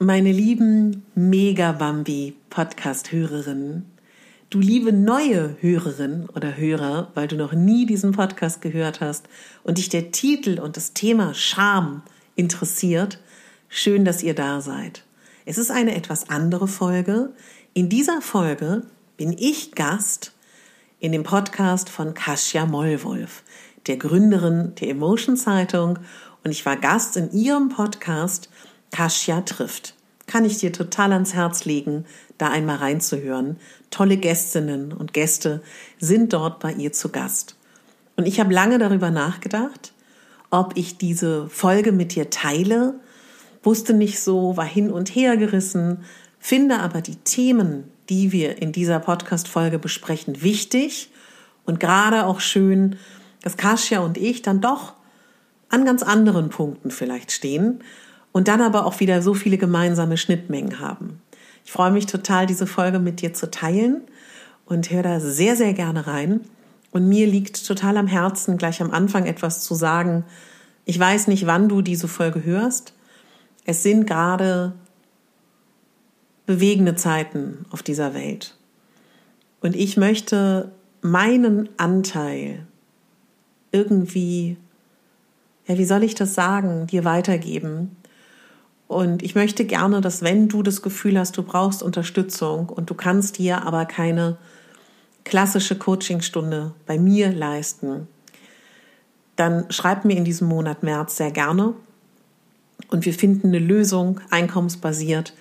Meine lieben Mega-Bambi-Podcast-Hörerinnen, du liebe neue Hörerin oder Hörer, weil du noch nie diesen Podcast gehört hast und dich der Titel und das Thema Scham interessiert, schön, dass ihr da seid. Es ist eine etwas andere Folge. In dieser Folge bin ich Gast in dem Podcast von Kasia Mollwolf, der Gründerin der Emotion Zeitung und ich war Gast in ihrem Podcast Kasia trifft. Kann ich dir total ans Herz legen, da einmal reinzuhören. Tolle Gästinnen und Gäste sind dort bei ihr zu Gast. Und ich habe lange darüber nachgedacht, ob ich diese Folge mit dir teile, wusste nicht so, war hin und her gerissen, finde aber die Themen, die wir in dieser Podcast-Folge besprechen, wichtig und gerade auch schön, dass Kasia und ich dann doch an ganz anderen Punkten vielleicht stehen und dann aber auch wieder so viele gemeinsame Schnittmengen haben. Ich freue mich total, diese Folge mit dir zu teilen und höre da sehr, sehr gerne rein. Und mir liegt total am Herzen, gleich am Anfang etwas zu sagen. Ich weiß nicht, wann du diese Folge hörst. Es sind gerade bewegende Zeiten auf dieser Welt. Und ich möchte meinen Anteil irgendwie, ja, wie soll ich das sagen, dir weitergeben, und ich möchte gerne, dass wenn du das Gefühl hast, du brauchst Unterstützung und du kannst dir aber keine klassische Coachingstunde bei mir leisten, dann schreib mir in diesem Monat März sehr gerne und wir finden eine Lösung, einkommensbasiert,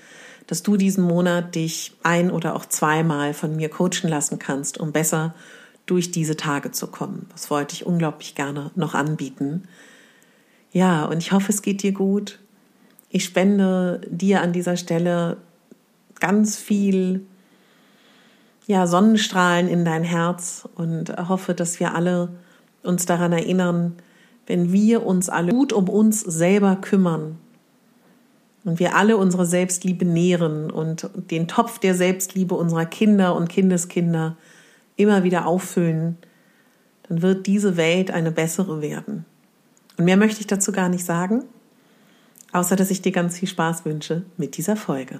dass du diesen Monat dich ein oder auch zweimal von mir coachen lassen kannst, um besser durch diese Tage zu kommen. Das wollte ich unglaublich gerne noch anbieten. Ja, und ich hoffe, es geht dir gut. Ich spende dir an dieser Stelle ganz viel ja, Sonnenstrahlen in dein Herz und hoffe, dass wir alle uns daran erinnern, wenn wir uns alle gut um uns selber kümmern und wir alle unsere Selbstliebe nähren und den Topf der Selbstliebe unserer Kinder und Kindeskinder immer wieder auffüllen, dann wird diese Welt eine bessere werden. Und mehr möchte ich dazu gar nicht sagen. Außer dass ich dir ganz viel Spaß wünsche mit dieser Folge.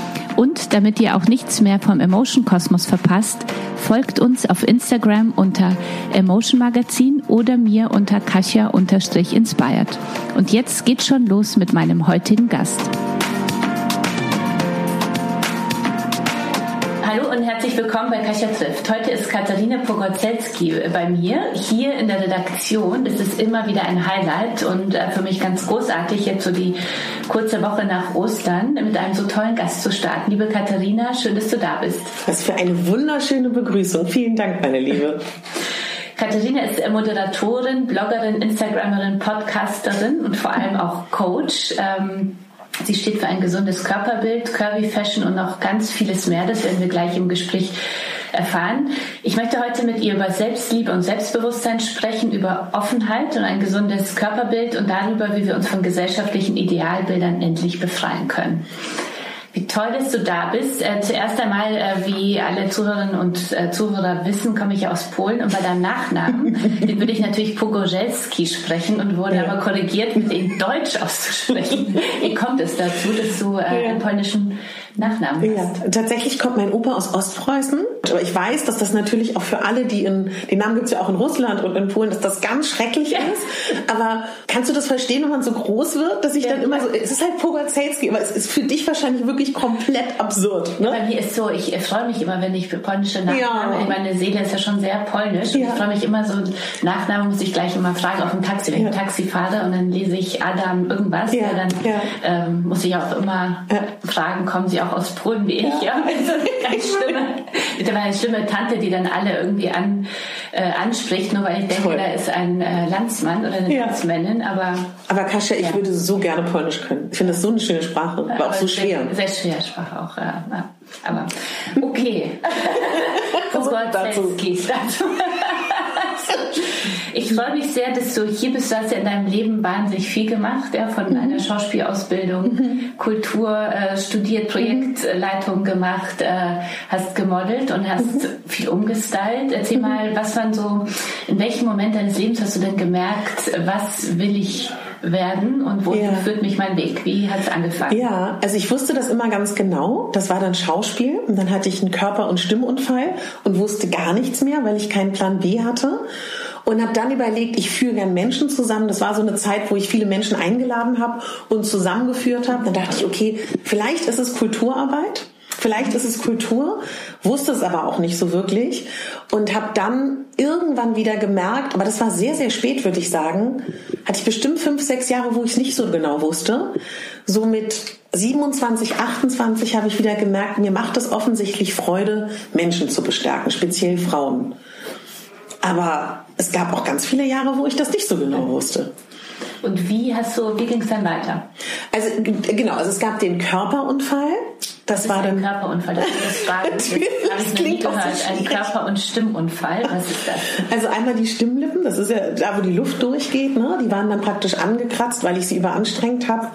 Und damit ihr auch nichts mehr vom Emotion Kosmos verpasst, folgt uns auf Instagram unter Emotion Magazin oder mir unter Kasia-inspired. Und jetzt geht's schon los mit meinem heutigen Gast. Herzlich willkommen bei Kasia trifft. Heute ist Katharina Pogozelski bei mir hier in der Redaktion. Das ist immer wieder ein Highlight und äh, für mich ganz großartig, jetzt so die kurze Woche nach Ostern mit einem so tollen Gast zu starten. Liebe Katharina, schön, dass du da bist. Was für eine wunderschöne Begrüßung. Vielen Dank, meine Liebe. Katharina ist Moderatorin, Bloggerin, Instagramerin, Podcasterin und vor allem auch Coach. Ähm, Sie steht für ein gesundes Körperbild, Curvy Fashion und noch ganz vieles mehr. Das werden wir gleich im Gespräch erfahren. Ich möchte heute mit ihr über Selbstliebe und Selbstbewusstsein sprechen, über Offenheit und ein gesundes Körperbild und darüber, wie wir uns von gesellschaftlichen Idealbildern endlich befreien können. Wie toll, dass du da bist. Äh, zuerst einmal, äh, wie alle Zuhörerinnen und äh, Zuhörer wissen, komme ich aus Polen und bei deinem Nachnamen, den würde ich natürlich Pogozelski sprechen und wurde ja. aber korrigiert, mit dem Deutsch auszusprechen. Wie kommt es dazu, dass du äh, ja. einen polnischen Nachnamen hast. Ja, tatsächlich kommt mein Opa aus Ostpreußen. Aber ich weiß, dass das natürlich auch für alle, die in, den Namen gibt es ja auch in Russland und in Polen, dass das ganz schrecklich ja. ist. Aber kannst du das verstehen, wenn man so groß wird, dass ich ja, dann immer so, es ist halt Pogacelski, aber es ist für dich wahrscheinlich wirklich komplett absurd. Ne? Bei mir ist so, ich freue mich immer, wenn ich für polnische Nachnamen, ja. meine Seele ist ja schon sehr polnisch. Ja. Ich freue mich immer so, Nachnamen muss ich gleich immer fragen auf dem Taxi, wenn ich Taxi fahre und dann lese ich Adam irgendwas, ja. dann ähm, muss ich auch immer fragen, kommen Sie auch aus Polen wie ich? Ja, also ganz schlimme, mit eine schlimme Tante, die dann alle irgendwie an, äh, anspricht, nur weil ich denke, Toll. da ist ein äh, Landsmann oder eine Landsmännin, aber... Aber Kasia, ich würde so gerne Polnisch können. Ich finde das so eine schöne Sprache, aber, aber auch so schwer. Sehr, sehr schwer Sprache auch, ja. Aber okay. oh Gott, dazu. dazu. Ich freue mich sehr, dass du hier bist. Du hast ja in deinem Leben wahnsinnig viel gemacht, ja, von mhm. einer Schauspielausbildung, mhm. Kultur äh, studiert, Projektleitung gemacht, äh, hast gemodelt und hast mhm. viel umgestylt. Erzähl mhm. mal, was waren so, in welchem Moment deines Lebens hast du denn gemerkt, was will ich werden und wohin ja. führt mich mein Weg? Wie hat es angefangen? Ja, also ich wusste das immer ganz genau. Das war dann Schauspiel und dann hatte ich einen Körper- und Stimmunfall und wusste gar nichts mehr, weil ich keinen Plan B hatte und habe dann überlegt, ich führe gern Menschen zusammen. Das war so eine Zeit, wo ich viele Menschen eingeladen habe und zusammengeführt habe. Dann dachte ich, okay, vielleicht ist es Kulturarbeit. Vielleicht ist es Kultur, wusste es aber auch nicht so wirklich und habe dann irgendwann wieder gemerkt, aber das war sehr, sehr spät, würde ich sagen, hatte ich bestimmt fünf, sechs Jahre, wo ich es nicht so genau wusste. So mit 27, 28 habe ich wieder gemerkt, mir macht es offensichtlich Freude, Menschen zu bestärken, speziell Frauen. Aber es gab auch ganz viele Jahre, wo ich das nicht so genau wusste. Und wie hast du, wie ging es dann weiter? Also genau, also es gab den Körperunfall. Das, das war dann Körperunfall. Das, das, war, das, das klingt gehört. Ein Körper- und Stimmunfall. Was ist das? Also einmal die Stimmlippen. Das ist ja da, wo die Luft durchgeht. Ne? Die waren dann praktisch angekratzt, weil ich sie überanstrengt habe.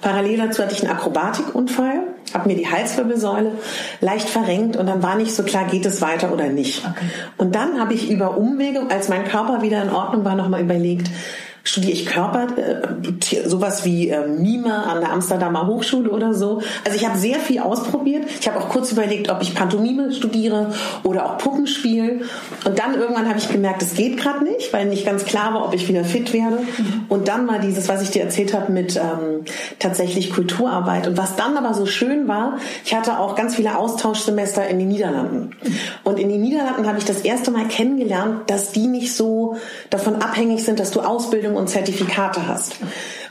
Parallel dazu hatte ich einen Akrobatikunfall habe mir die Halswirbelsäule leicht verrenkt und dann war nicht so klar, geht es weiter oder nicht. Okay. Und dann habe ich über Umwege, als mein Körper wieder in Ordnung war, nochmal überlegt, studiere ich Körper, äh, sowas wie äh, Mime an der Amsterdamer Hochschule oder so. Also ich habe sehr viel ausprobiert. Ich habe auch kurz überlegt, ob ich Pantomime studiere oder auch Puppenspiel. Und dann irgendwann habe ich gemerkt, es geht gerade nicht, weil nicht ganz klar war, ob ich wieder fit werde. Mhm. Und dann war dieses, was ich dir erzählt habe, mit ähm, tatsächlich Kulturarbeit. Und was dann aber so schön war, ich hatte auch ganz viele Austauschsemester in den Niederlanden. Und in den Niederlanden habe ich das erste Mal kennengelernt, dass die nicht so davon abhängig sind, dass du Ausbildung Ausbildung und Zertifikate hast.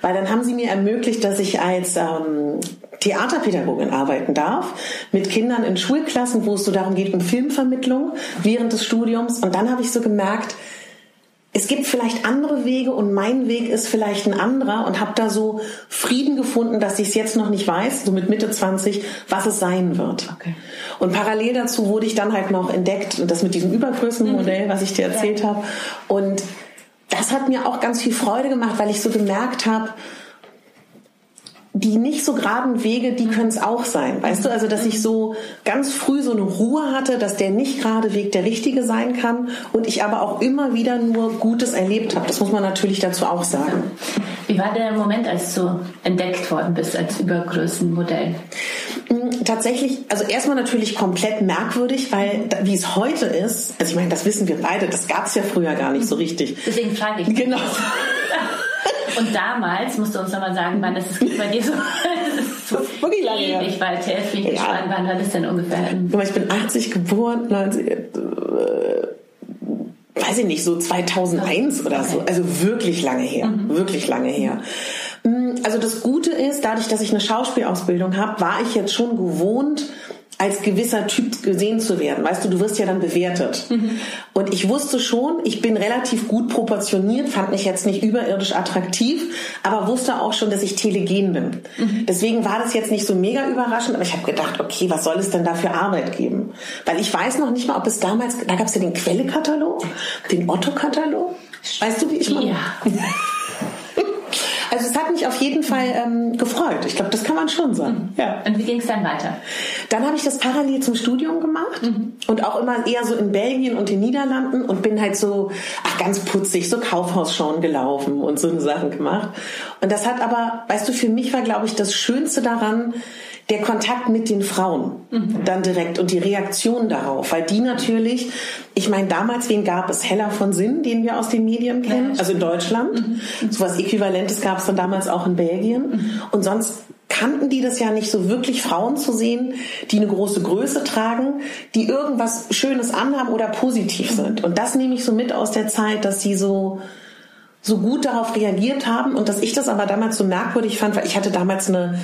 Weil dann haben sie mir ermöglicht, dass ich als ähm, Theaterpädagogin arbeiten darf, mit Kindern in Schulklassen, wo es so darum geht, um Filmvermittlung während des Studiums. Und dann habe ich so gemerkt, es gibt vielleicht andere Wege und mein Weg ist vielleicht ein anderer und habe da so Frieden gefunden, dass ich es jetzt noch nicht weiß, so mit Mitte 20, was es sein wird. Okay. Und parallel dazu wurde ich dann halt noch entdeckt, das mit diesem Übergrößenmodell, was ich dir erzählt ja. habe. Und das hat mir auch ganz viel Freude gemacht, weil ich so gemerkt habe, die nicht so geraden Wege, die können es auch sein. Weißt du, also dass ich so ganz früh so eine Ruhe hatte, dass der nicht gerade Weg der richtige sein kann und ich aber auch immer wieder nur Gutes erlebt habe. Das muss man natürlich dazu auch sagen. Wie war der Moment, als du entdeckt worden bist als Übergrößenmodell? Hm, tatsächlich, also erstmal natürlich komplett merkwürdig, weil wie es heute ist, also ich meine, das wissen wir beide, das gab es ja früher gar nicht so richtig. Deswegen frage ich. Genau. Und damals, musst du uns nochmal sagen, wann das ist bei dir so, so wirklich lange her. Ich war jetzt bin ich ja. wann war das denn ungefähr? Ich bin 80 geboren, 90, äh, weiß ich nicht, so 2001 oder so. Also wirklich lange her, mhm. wirklich lange her. Hm, also das Gute ist, dadurch, dass ich eine Schauspielausbildung habe, war ich jetzt schon gewohnt, als gewisser Typ gesehen zu werden. Weißt du, du wirst ja dann bewertet. Mhm. Und ich wusste schon, ich bin relativ gut proportioniert, fand mich jetzt nicht überirdisch attraktiv, aber wusste auch schon, dass ich telegen bin. Mhm. Deswegen war das jetzt nicht so mega überraschend, aber ich habe gedacht, okay, was soll es denn da für Arbeit geben? Weil ich weiß noch nicht mal, ob es damals, da gab es ja den Quelle-Katalog, den Otto-Katalog. Weißt du, wie ich meine? Ja. Also es hat mich auf jeden Fall ähm, gefreut. Ich glaube, das kann man schon sagen. Mhm. Ja. Und wie ging es dann weiter? Dann habe ich das parallel zum Studium gemacht mhm. und auch immer eher so in Belgien und den Niederlanden und bin halt so ach, ganz putzig, so Kaufhausschauen gelaufen und so eine Sachen gemacht. Und das hat aber, weißt du, für mich war, glaube ich, das Schönste daran, der Kontakt mit den Frauen mhm. dann direkt und die Reaktion darauf, weil die natürlich, ich meine, damals, wen gab es? Heller von Sinn, den wir aus den Medien kennen, also in Deutschland. Mhm. So was Äquivalentes gab es dann damals auch in Belgien. Mhm. Und sonst kannten die das ja nicht so wirklich, Frauen zu sehen, die eine große Größe tragen, die irgendwas Schönes anhaben oder positiv sind. Und das nehme ich so mit aus der Zeit, dass sie so, so gut darauf reagiert haben und dass ich das aber damals so merkwürdig fand, weil ich hatte damals eine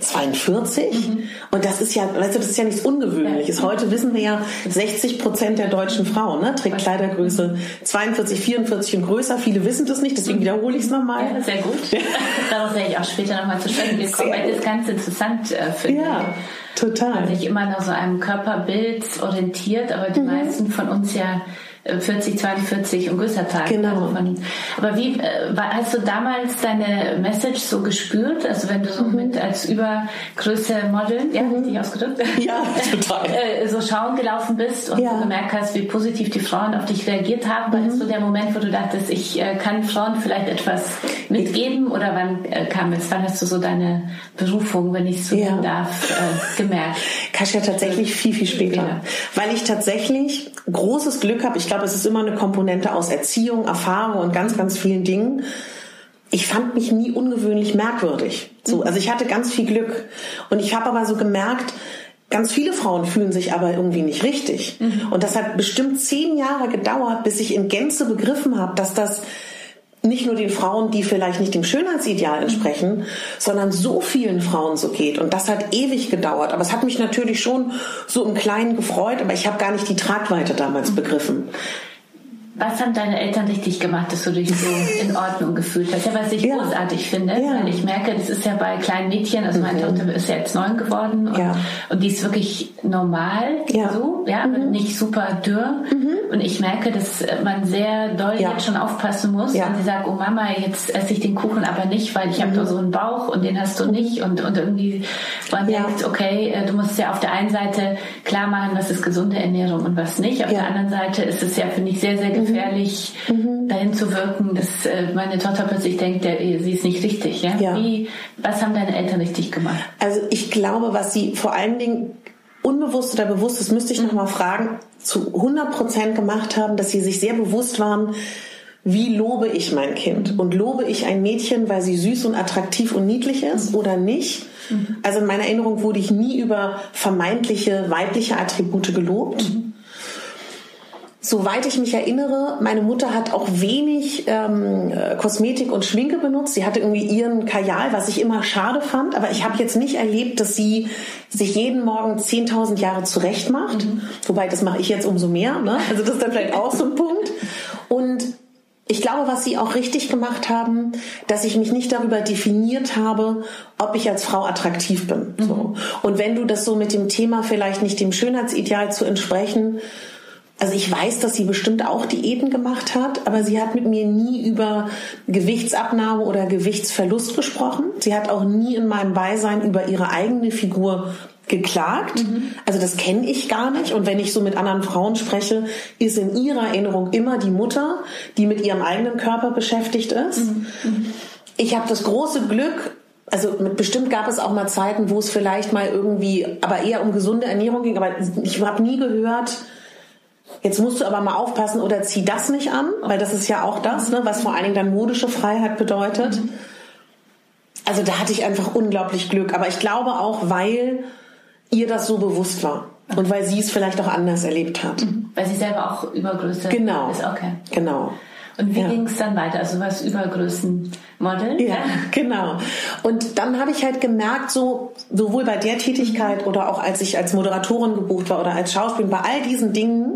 42 mhm. und das ist ja, weißt du, das ist ja nichts Ungewöhnliches. Ja. Heute wissen wir ja, 60 Prozent der deutschen Frauen ne, trägt Kleidergröße 42, 44 und größer. Viele wissen das nicht, deswegen wiederhole ich es nochmal. Ja, sehr gut. Darauf werde ich auch später nochmal zu sprechen kommen, weil ich das ganz interessant äh, finde. Ja, total. Man sich immer nach so einem Körperbild orientiert, aber die mhm. meisten von uns ja 40, 42 und Größertag. Genau. Also aber wie äh, hast du damals deine Message so gespürt? Also wenn du so mhm. mit als Übergröße Model, ja, mhm. richtig ausgedrückt? Ja, total. äh, so schauen gelaufen bist und ja. du gemerkt hast, wie positiv die Frauen auf dich reagiert haben. War mhm. das so der Moment, wo du dachtest, ich äh, kann Frauen vielleicht etwas mitgeben? Oder wann äh, kam es? Wann hast du so deine Berufung, wenn ich so ja. darf, äh, gemerkt? Kasia tatsächlich viel, viel später. Ja. Weil ich tatsächlich großes Glück habe. Ich glaube, es ist immer eine Komponente aus Erziehung, Erfahrung und ganz, ganz vielen Dingen. Ich fand mich nie ungewöhnlich merkwürdig. So, mhm. also ich hatte ganz viel Glück. Und ich habe aber so gemerkt, ganz viele Frauen fühlen sich aber irgendwie nicht richtig. Mhm. Und das hat bestimmt zehn Jahre gedauert, bis ich in Gänze begriffen habe, dass das nicht nur den Frauen, die vielleicht nicht dem Schönheitsideal entsprechen, sondern so vielen Frauen so geht. Und das hat ewig gedauert. Aber es hat mich natürlich schon so im Kleinen gefreut, aber ich habe gar nicht die Tragweite damals begriffen. Was haben deine Eltern richtig gemacht, dass du dich so in Ordnung gefühlt hast? Ja, was ich ja. großartig finde, ja. weil ich merke, das ist ja bei kleinen Mädchen, also meine mhm. Tochter ist ja jetzt neun geworden und, ja. und die ist wirklich normal, so, ja, mhm. nicht super dürr. Mhm. Und ich merke, dass man sehr doll jetzt schon aufpassen muss, wenn sie sagt, oh Mama, jetzt esse ich den Kuchen aber nicht, weil ich habe da so einen Bauch und den hast du nicht und, und irgendwie man denkt, okay, äh, du musst ja auf der einen Seite klar machen, was ist gesunde Ernährung und was nicht. Auf der anderen Seite ist es ja, finde ich, sehr, sehr gefährlich, mhm. dahin zu wirken, dass äh, meine Tochter plötzlich denkt, sie ist nicht richtig. Ja? ja? Wie, was haben deine Eltern richtig gemacht? Also ich glaube, was sie vor allen Dingen unbewusst oder bewusst, das müsste ich mhm. noch mal fragen, zu 100 Prozent gemacht haben, dass sie sich sehr bewusst waren, wie lobe ich mein Kind? Mhm. Und lobe ich ein Mädchen, weil sie süß und attraktiv und niedlich ist mhm. oder nicht? Mhm. Also in meiner Erinnerung wurde ich nie über vermeintliche weibliche Attribute gelobt. Mhm. Soweit ich mich erinnere, meine Mutter hat auch wenig ähm, äh, Kosmetik und Schminke benutzt. Sie hatte irgendwie ihren Kajal, was ich immer schade fand. Aber ich habe jetzt nicht erlebt, dass sie sich jeden Morgen 10.000 Jahre zurecht macht. Mhm. Wobei, das mache ich jetzt umso mehr. Ne? Also das ist dann vielleicht auch so ein Punkt. Und ich glaube, was sie auch richtig gemacht haben, dass ich mich nicht darüber definiert habe, ob ich als Frau attraktiv bin. Mhm. So. Und wenn du das so mit dem Thema vielleicht nicht dem Schönheitsideal zu entsprechen, also ich weiß, dass sie bestimmt auch Diäten gemacht hat, aber sie hat mit mir nie über Gewichtsabnahme oder Gewichtsverlust gesprochen. Sie hat auch nie in meinem Beisein über ihre eigene Figur geklagt. Mhm. Also das kenne ich gar nicht. Und wenn ich so mit anderen Frauen spreche, ist in ihrer Erinnerung immer die Mutter, die mit ihrem eigenen Körper beschäftigt ist. Mhm. Mhm. Ich habe das große Glück, also bestimmt gab es auch mal Zeiten, wo es vielleicht mal irgendwie, aber eher um gesunde Ernährung ging. Aber ich habe nie gehört, Jetzt musst du aber mal aufpassen oder zieh das nicht an, weil das ist ja auch das, ne, was vor allen Dingen dann modische Freiheit bedeutet. Mhm. Also da hatte ich einfach unglaublich Glück. Aber ich glaube auch, weil ihr das so bewusst war. Und weil sie es vielleicht auch anders erlebt hat. Mhm. Weil sie selber auch Übergröße genau. ist. Okay. Genau. Und wie ja. ging es dann weiter? Also was Übergrößenmodel? Ja, genau. Und dann habe ich halt gemerkt, so sowohl bei der Tätigkeit oder auch als ich als Moderatorin gebucht war oder als Schauspielerin, bei all diesen Dingen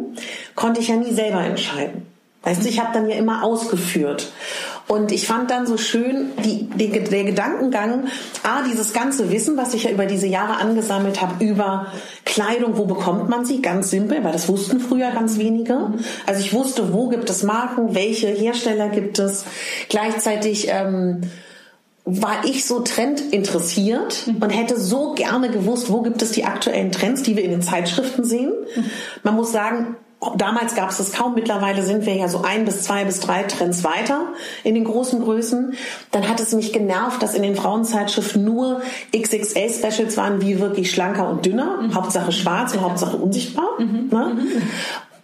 konnte ich ja nie selber entscheiden. Weißt du, ich habe dann ja immer ausgeführt. Und ich fand dann so schön die, die, der Gedankengang, ah, dieses ganze Wissen, was ich ja über diese Jahre angesammelt habe, über Kleidung, wo bekommt man sie? Ganz simpel, weil das wussten früher ganz wenige. Also ich wusste, wo gibt es Marken, welche Hersteller gibt es. Gleichzeitig ähm, war ich so trendinteressiert und hätte so gerne gewusst, wo gibt es die aktuellen Trends, die wir in den Zeitschriften sehen. Man muss sagen, Damals gab es das kaum, mittlerweile sind wir ja so ein bis zwei bis drei Trends weiter in den großen Größen. Dann hat es mich genervt, dass in den Frauenzeitschriften nur XXL-Specials waren, wie wirklich schlanker und dünner, mhm. Hauptsache schwarz und Hauptsache unsichtbar. Mhm. Ne? Mhm.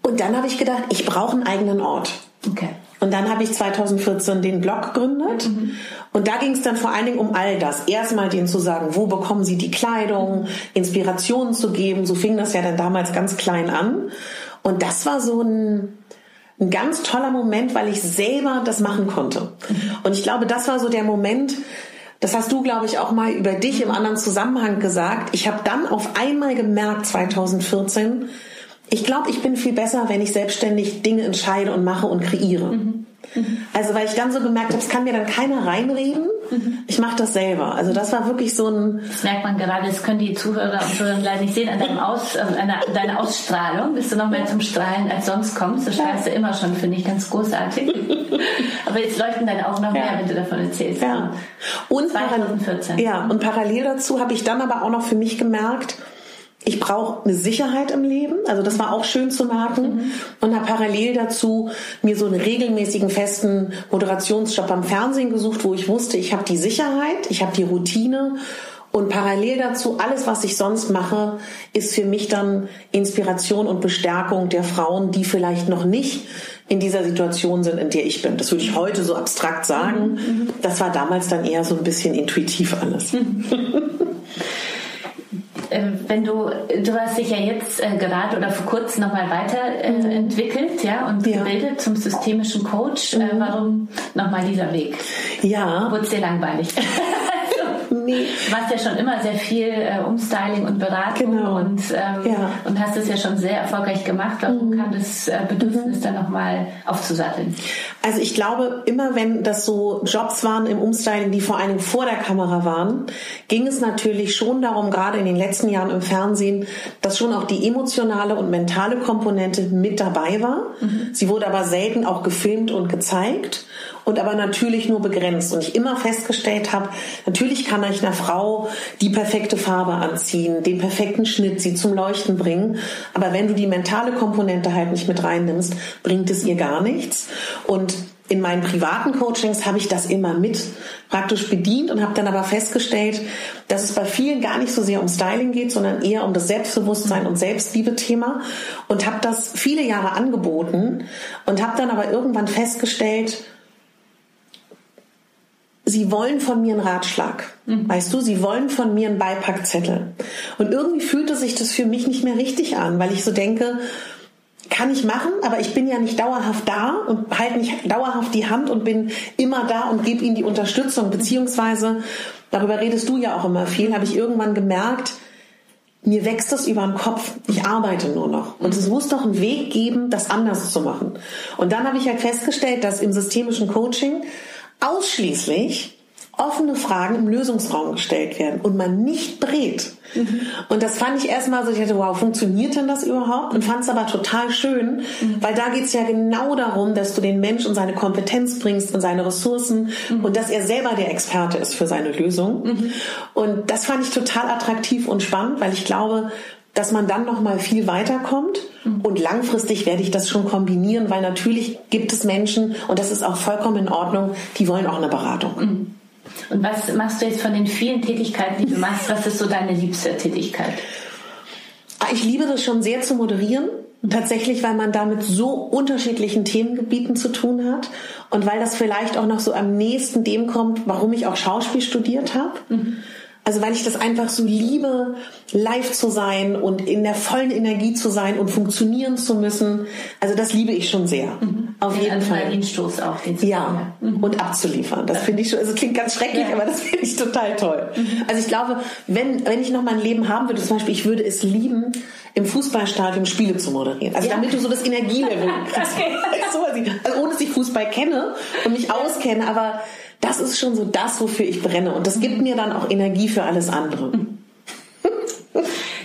Und dann habe ich gedacht, ich brauche einen eigenen Ort. Okay. Und dann habe ich 2014 den Blog gegründet. Mhm. Und da ging es dann vor allen Dingen um all das. Erstmal denen zu sagen, wo bekommen sie die Kleidung, Inspirationen zu geben. So fing das ja dann damals ganz klein an. Und das war so ein, ein ganz toller Moment, weil ich selber das machen konnte. Und ich glaube, das war so der Moment, das hast du, glaube ich, auch mal über dich im anderen Zusammenhang gesagt. Ich habe dann auf einmal gemerkt, 2014, ich glaube, ich bin viel besser, wenn ich selbstständig Dinge entscheide und mache und kreiere. Mhm. Also weil ich dann so gemerkt habe, es kann mir dann keiner reinreden. Ich mache das selber. Also das war wirklich so ein. Das merkt man gerade, das können die Zuhörer und Zuhörer leider nicht sehen, an, deinem Aus, an deiner, deiner Ausstrahlung bist du noch mehr zum Strahlen als sonst kommst. Das strahlst du immer schon, finde ich, ganz großartig. Aber jetzt leuchten deine Augen noch mehr, wenn du davon erzählst. Ja. Und 2014. Ja, und parallel dazu habe ich dann aber auch noch für mich gemerkt, ich brauche eine Sicherheit im Leben. Also das war auch schön zu merken. Mhm. Und habe parallel dazu mir so einen regelmäßigen festen Moderationsjob am Fernsehen gesucht, wo ich wusste, ich habe die Sicherheit, ich habe die Routine. Und parallel dazu, alles, was ich sonst mache, ist für mich dann Inspiration und Bestärkung der Frauen, die vielleicht noch nicht in dieser Situation sind, in der ich bin. Das würde ich heute so abstrakt sagen. Mhm. Das war damals dann eher so ein bisschen intuitiv alles. Ähm, wenn du, du hast dich ja jetzt äh, gerade oder vor kurzem nochmal weiterentwickelt, äh, ja, und ja. gebildet zum systemischen Coach. Äh, mhm. warum nochmal dieser Weg? Ja. Wurde es dir langweilig? Nee. Du warst ja schon immer sehr viel äh, Umstyling und Beratung genau. und, ähm, ja. und hast es ja schon sehr erfolgreich gemacht. Warum mhm. kam das äh, Bedürfnis mhm. dann nochmal aufzusatteln? Also ich glaube, immer wenn das so Jobs waren im Umstyling, die vor allem vor der Kamera waren, ging es natürlich schon darum, gerade in den letzten Jahren im Fernsehen, dass schon auch die emotionale und mentale Komponente mit dabei war. Mhm. Sie wurde aber selten auch gefilmt und gezeigt und aber natürlich nur begrenzt. Und ich immer festgestellt habe, natürlich kann ich einer Frau die perfekte Farbe anziehen, den perfekten Schnitt, sie zum Leuchten bringen. Aber wenn du die mentale Komponente halt nicht mit reinnimmst, bringt es ihr gar nichts. Und in meinen privaten Coachings habe ich das immer mit praktisch bedient und habe dann aber festgestellt, dass es bei vielen gar nicht so sehr um Styling geht, sondern eher um das Selbstbewusstsein und Selbstliebe-Thema und habe das viele Jahre angeboten und habe dann aber irgendwann festgestellt, sie wollen von mir einen Ratschlag. Mhm. Weißt du, sie wollen von mir einen Beipackzettel. Und irgendwie fühlte sich das für mich nicht mehr richtig an, weil ich so denke, kann ich machen, aber ich bin ja nicht dauerhaft da und halte nicht dauerhaft die Hand und bin immer da und gebe ihnen die Unterstützung. Beziehungsweise, darüber redest du ja auch immer viel, habe ich irgendwann gemerkt, mir wächst das über den Kopf. Ich arbeite nur noch. Und es muss doch einen Weg geben, das anders zu machen. Und dann habe ich halt festgestellt, dass im systemischen Coaching ausschließlich offene Fragen im Lösungsraum gestellt werden und man nicht brät. Mhm. Und das fand ich erstmal so, ich dachte, wow, funktioniert denn das überhaupt? Und fand es aber total schön, mhm. weil da geht es ja genau darum, dass du den Mensch und seine Kompetenz bringst und seine Ressourcen mhm. und dass er selber der Experte ist für seine Lösung. Mhm. Und das fand ich total attraktiv und spannend, weil ich glaube, dass man dann noch mal viel weiterkommt mhm. und langfristig werde ich das schon kombinieren, weil natürlich gibt es Menschen und das ist auch vollkommen in Ordnung, die wollen auch eine Beratung. Mhm. Und was machst du jetzt von den vielen Tätigkeiten, die du machst? Was ist so deine liebste Tätigkeit? Ah, ich liebe das schon sehr zu moderieren. Tatsächlich, weil man da mit so unterschiedlichen Themengebieten zu tun hat und weil das vielleicht auch noch so am nächsten dem kommt, warum ich auch Schauspiel studiert habe. Mhm also weil ich das einfach so liebe, live zu sein und in der vollen Energie zu sein und funktionieren zu müssen. Also das liebe ich schon sehr. Mhm. Auf den jeden Fall. Den Stoß auch. Den ja, mhm. und abzuliefern. Das finde ich schon, also klingt ganz schrecklich, ja. aber das finde ich total toll. Mhm. Also ich glaube, wenn, wenn ich noch mein Leben haben würde, zum Beispiel, ich würde es lieben, im Fußballstadion Spiele zu moderieren. Also ja. damit du so das Energielevel kriegst. okay. also ohne dass ich Fußball kenne und mich auskenne, aber das ist schon so das, wofür ich brenne. Und das gibt mir dann auch Energie für alles andere.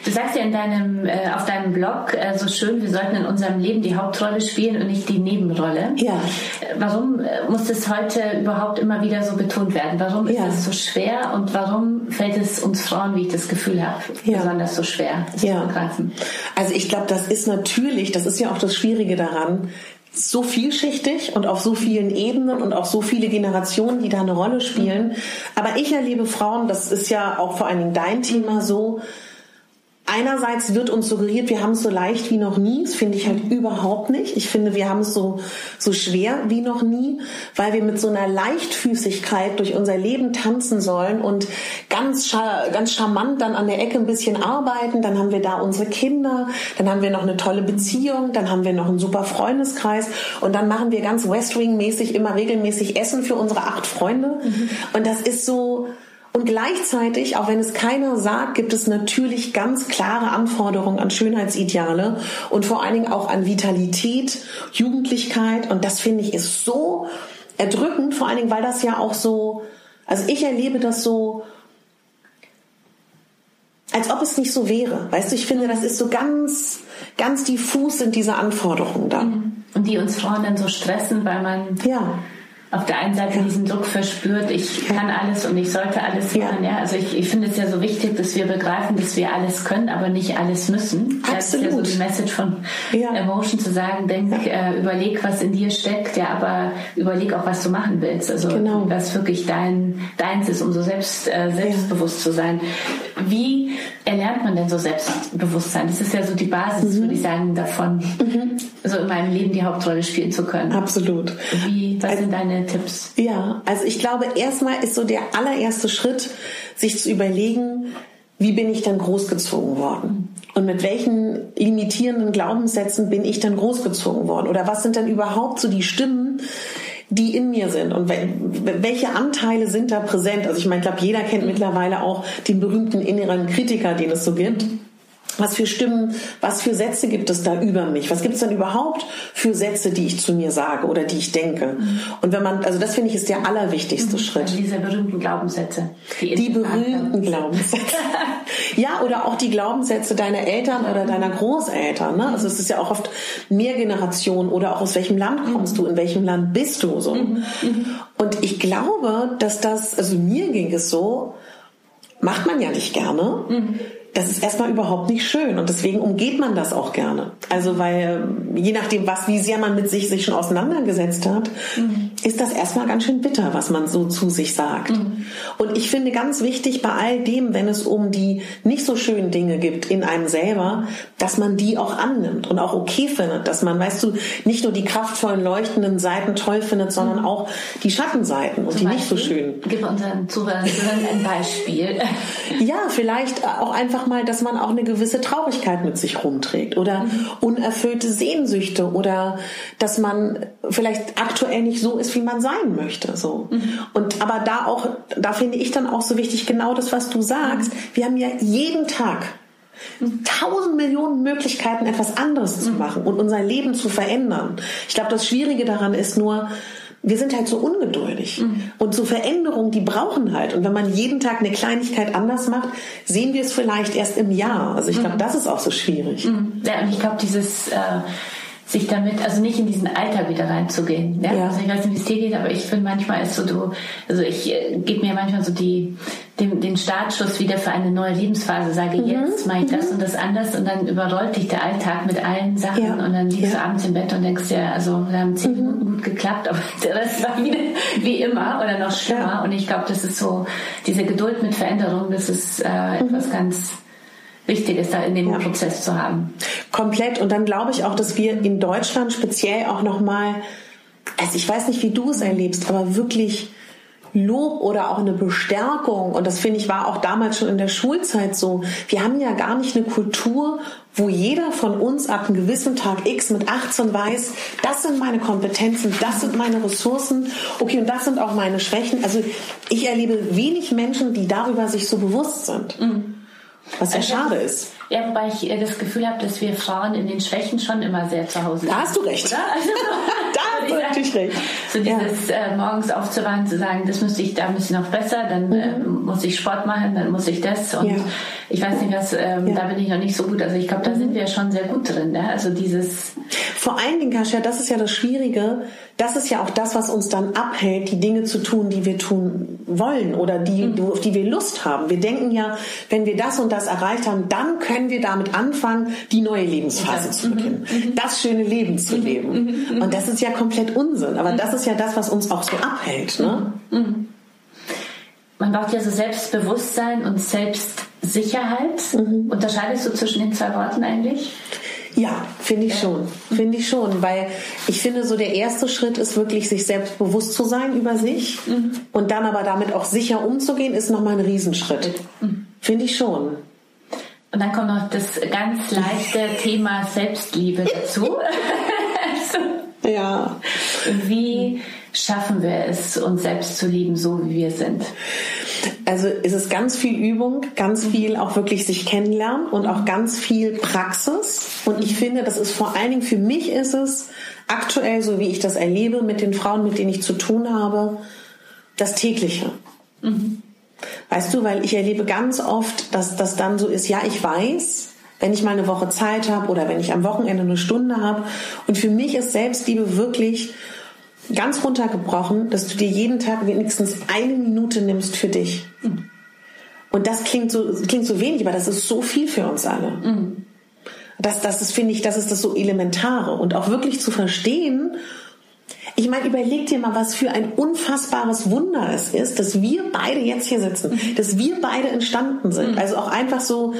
Das sagst ja in deinem, äh, auf deinem Blog äh, so schön, wir sollten in unserem Leben die Hauptrolle spielen und nicht die Nebenrolle. Ja. Äh, warum äh, muss das heute überhaupt immer wieder so betont werden? Warum ist Ja. es so schwer und warum fällt es uns Frauen, wie ich das Gefühl habe, Ja. besonders so schwer, das Ja. zu begreifen? Also ich glaube, das ist natürlich, das ist ja auch das Schwierige daran, so vielschichtig und auf so vielen Ebenen und auch so viele Generationen, die da eine Rolle spielen. Aber ich erlebe Frauen, das ist ja auch vor allen Dingen dein Thema so, Einerseits wird uns suggeriert, wir haben es so leicht wie noch nie. Das finde ich halt überhaupt nicht. Ich finde, wir haben es so, so schwer wie noch nie, weil wir mit so einer Leichtfüßigkeit durch unser Leben tanzen sollen und ganz, ganz charmant dann an der Ecke ein bisschen arbeiten. Dann haben wir da unsere Kinder, dann haben wir noch eine tolle Beziehung, dann haben wir noch einen super Freundeskreis und dann machen wir ganz West Wing-mäßig immer regelmäßig Essen für unsere acht Freunde. Und das ist so, und gleichzeitig, auch wenn es keiner sagt, gibt es natürlich ganz klare Anforderungen an Schönheitsideale und vor allen Dingen auch an Vitalität, Jugendlichkeit. Und das finde ich ist so erdrückend, vor allen Dingen, weil das ja auch so, also ich erlebe das so, als ob es nicht so wäre. Weißt du, ich finde, das ist so ganz, ganz diffus sind diese Anforderungen da. Und die uns Frauen dann so stressen, weil man Ja. Auf der einen Seite diesen Druck verspürt, ich kann alles und ich sollte alles Ja. machen. Ja, also ich, ich finde es ja so wichtig, dass wir begreifen, dass wir alles können, aber nicht alles müssen. Das ist ja so Absolut. die Message von Ja. Emotion zu sagen, denk, äh, überleg, was in dir steckt, ja, aber überleg auch, was du machen willst. Also Genau. was wirklich dein deins ist, um so selbst äh, selbstbewusst zu sein. Wie erlernt man denn so Selbstbewusstsein? Das ist ja so die Basis, Mhm. würde ich sagen, davon, so in meinem Leben die Hauptrolle spielen zu können. Absolut. Wie, was Also- sind deine Tipps? Ja, also ich glaube, erstmal ist so der allererste Schritt, sich zu überlegen, wie bin ich dann großgezogen worden? Und mit welchen limitierenden Glaubenssätzen bin ich dann großgezogen worden? Oder was sind dann überhaupt so die Stimmen, die in mir sind? Und wel- welche Anteile sind da präsent? Also ich meine, ich glaube, jeder kennt mittlerweile auch den berühmten inneren Kritiker, den es so gibt. Was für Stimmen, was für Sätze gibt es da über mich? Was gibt es denn überhaupt für Sätze, die ich zu mir sage oder die ich denke? Und wenn man, also das finde ich ist der allerwichtigste Schritt. Also diese berühmten Glaubenssätze. Die in- berühmten Glaubenssätze. ja, oder auch die Glaubenssätze deiner Eltern oder deiner Großeltern. Ne? Also es ist ja auch oft mehr Generation oder auch aus welchem Land kommst du, in welchem Land bist du so. Und ich glaube, dass das, also mir ging es so, macht man ja nicht gerne. Das ist erstmal überhaupt nicht schön und deswegen umgeht man das auch gerne. Also weil ähm, je nachdem, was wie sehr man mit sich sich schon auseinandergesetzt hat, ist das erstmal ganz schön bitter, was man so zu sich sagt. Und ich finde ganz wichtig bei all dem, wenn es um die nicht so schönen Dinge gibt in einem selber, dass man die auch annimmt und auch okay findet, dass man, weißt du, nicht nur die kraftvollen leuchtenden Seiten toll findet, sondern auch die Schattenseiten und die Zum nicht so Beispiel? schönen. Gib unseren Zuhörern ein Beispiel. Ja, vielleicht auch einfach mal, dass man auch eine gewisse Traurigkeit mit sich rumträgt oder unerfüllte Sehnsüchte oder dass man vielleicht aktuell nicht so ist, wie man sein möchte, so. Und aber da auch, da finde ich dann auch so wichtig, genau das, was du sagst. Wir haben ja jeden Tag tausend Millionen Möglichkeiten, etwas anderes zu machen und unser Leben zu verändern. Ich glaube, das Schwierige daran ist nur, wir sind halt so ungeduldig. Und so Veränderungen, die brauchen halt. Und wenn man jeden Tag eine Kleinigkeit anders macht, sehen wir es vielleicht erst im Jahr. Also ich glaube, das ist auch so schwierig. Ja, und ich glaube, dieses äh, sich damit, also nicht in diesen Alltag wieder reinzugehen. Ja? Ja. Also ich weiß nicht, wie es dir geht, aber ich finde manchmal ist so du, also ich äh, gebe mir manchmal so die den, den Startschuss wieder für eine neue Lebensphase, sage Mhm. jetzt mache ich das und das anders und dann überrollt dich der Alltag mit allen Sachen Ja. und dann liegst Ja. Mhm. du abends im Bett und denkst dir, also wir haben zehn Minuten gut geklappt, aber der Rest war wieder wie immer oder noch schlimmer Ja. und ich glaube, das ist so diese Geduld mit Veränderung, das ist äh, etwas ganz Wichtiges da in dem Mhm. Ja. Prozess zu haben. Komplett. Und dann glaube ich auch, dass wir in Deutschland speziell auch nochmal, also ich weiß nicht, wie du es erlebst, aber wirklich Lob oder auch eine Bestärkung. Und das finde ich war auch damals schon in der Schulzeit so. Wir haben ja gar nicht eine Kultur, wo jeder von uns ab einem gewissen Tag X mit 18 weiß, das sind meine Kompetenzen, das sind meine Ressourcen, okay, und das sind auch meine Schwächen. Also ich erlebe wenig Menschen, die darüber sich so bewusst sind. Was ja Also- schade ist. Ja, wobei ich äh, das Gefühl habe, dass wir Frauen in den Schwächen schon immer sehr zu Hause sind. Da hast du recht. Oder? Also, Recht. So dieses ja. äh, morgens aufzuwachen, zu sagen, das müsste ich, da müsste ich noch besser, dann äh, mhm. muss ich Sport machen, dann muss ich das und ja. ich weiß nicht was, ähm, da bin ich noch nicht so gut. Also ich glaube, da sind wir schon sehr gut drin. Ne? Also dieses vor allen Dingen, Kasia, das ist ja das Schwierige. Das ist ja auch das, was uns dann abhält, die Dinge zu tun, die wir tun wollen oder die, mhm. auf die wir Lust haben. Wir denken ja, wenn wir das und das erreicht haben, dann können wir damit anfangen, die neue Lebensphase ja. zu beginnen. Mhm. mhm. Das schöne Leben zu mhm. leben. Mhm. Und das ist ja komplett Unsinn. Aber das ist ja das, was uns auch so abhält. Ne? Man braucht ja so Selbstbewusstsein und Selbstsicherheit. Unterscheidest du zwischen den zwei Worten eigentlich? Ja, finde ich schon. Finde ich schon, weil ich finde, so der erste Schritt ist wirklich, sich selbst bewusst zu sein über sich mhm. und dann aber damit auch sicher umzugehen, ist nochmal ein Riesenschritt. Mhm. Finde ich schon. Und dann kommt noch das ganz leichte Thema Selbstliebe dazu. ja. Wie schaffen wir es, uns selbst zu lieben, so wie wir sind? Also ist es ganz viel Übung, ganz viel auch wirklich sich kennenlernen und auch ganz viel Praxis. Und ich finde, das ist vor allen Dingen für mich ist es aktuell, so wie ich das erlebe mit den Frauen, mit denen ich zu tun habe, das tägliche. Mhm. Weißt du, weil ich erlebe ganz oft, dass das dann so ist, ja, ich weiß, wenn ich mal eine Woche Zeit habe oder wenn ich am Wochenende eine Stunde habe. Und für mich ist Selbstliebe wirklich ganz runtergebrochen, dass du dir jeden Tag wenigstens eine Minute nimmst für dich. Mhm. Und das klingt so, klingt so wenig, aber das ist so viel für uns alle. Mhm. Das, das ist, finde ich, das ist das so Elementare. Und auch wirklich zu verstehen, ich meine, überleg dir mal, was für ein unfassbares Wunder es ist, dass wir beide jetzt hier sitzen, mhm. dass wir beide entstanden sind. Mhm. Also auch einfach so,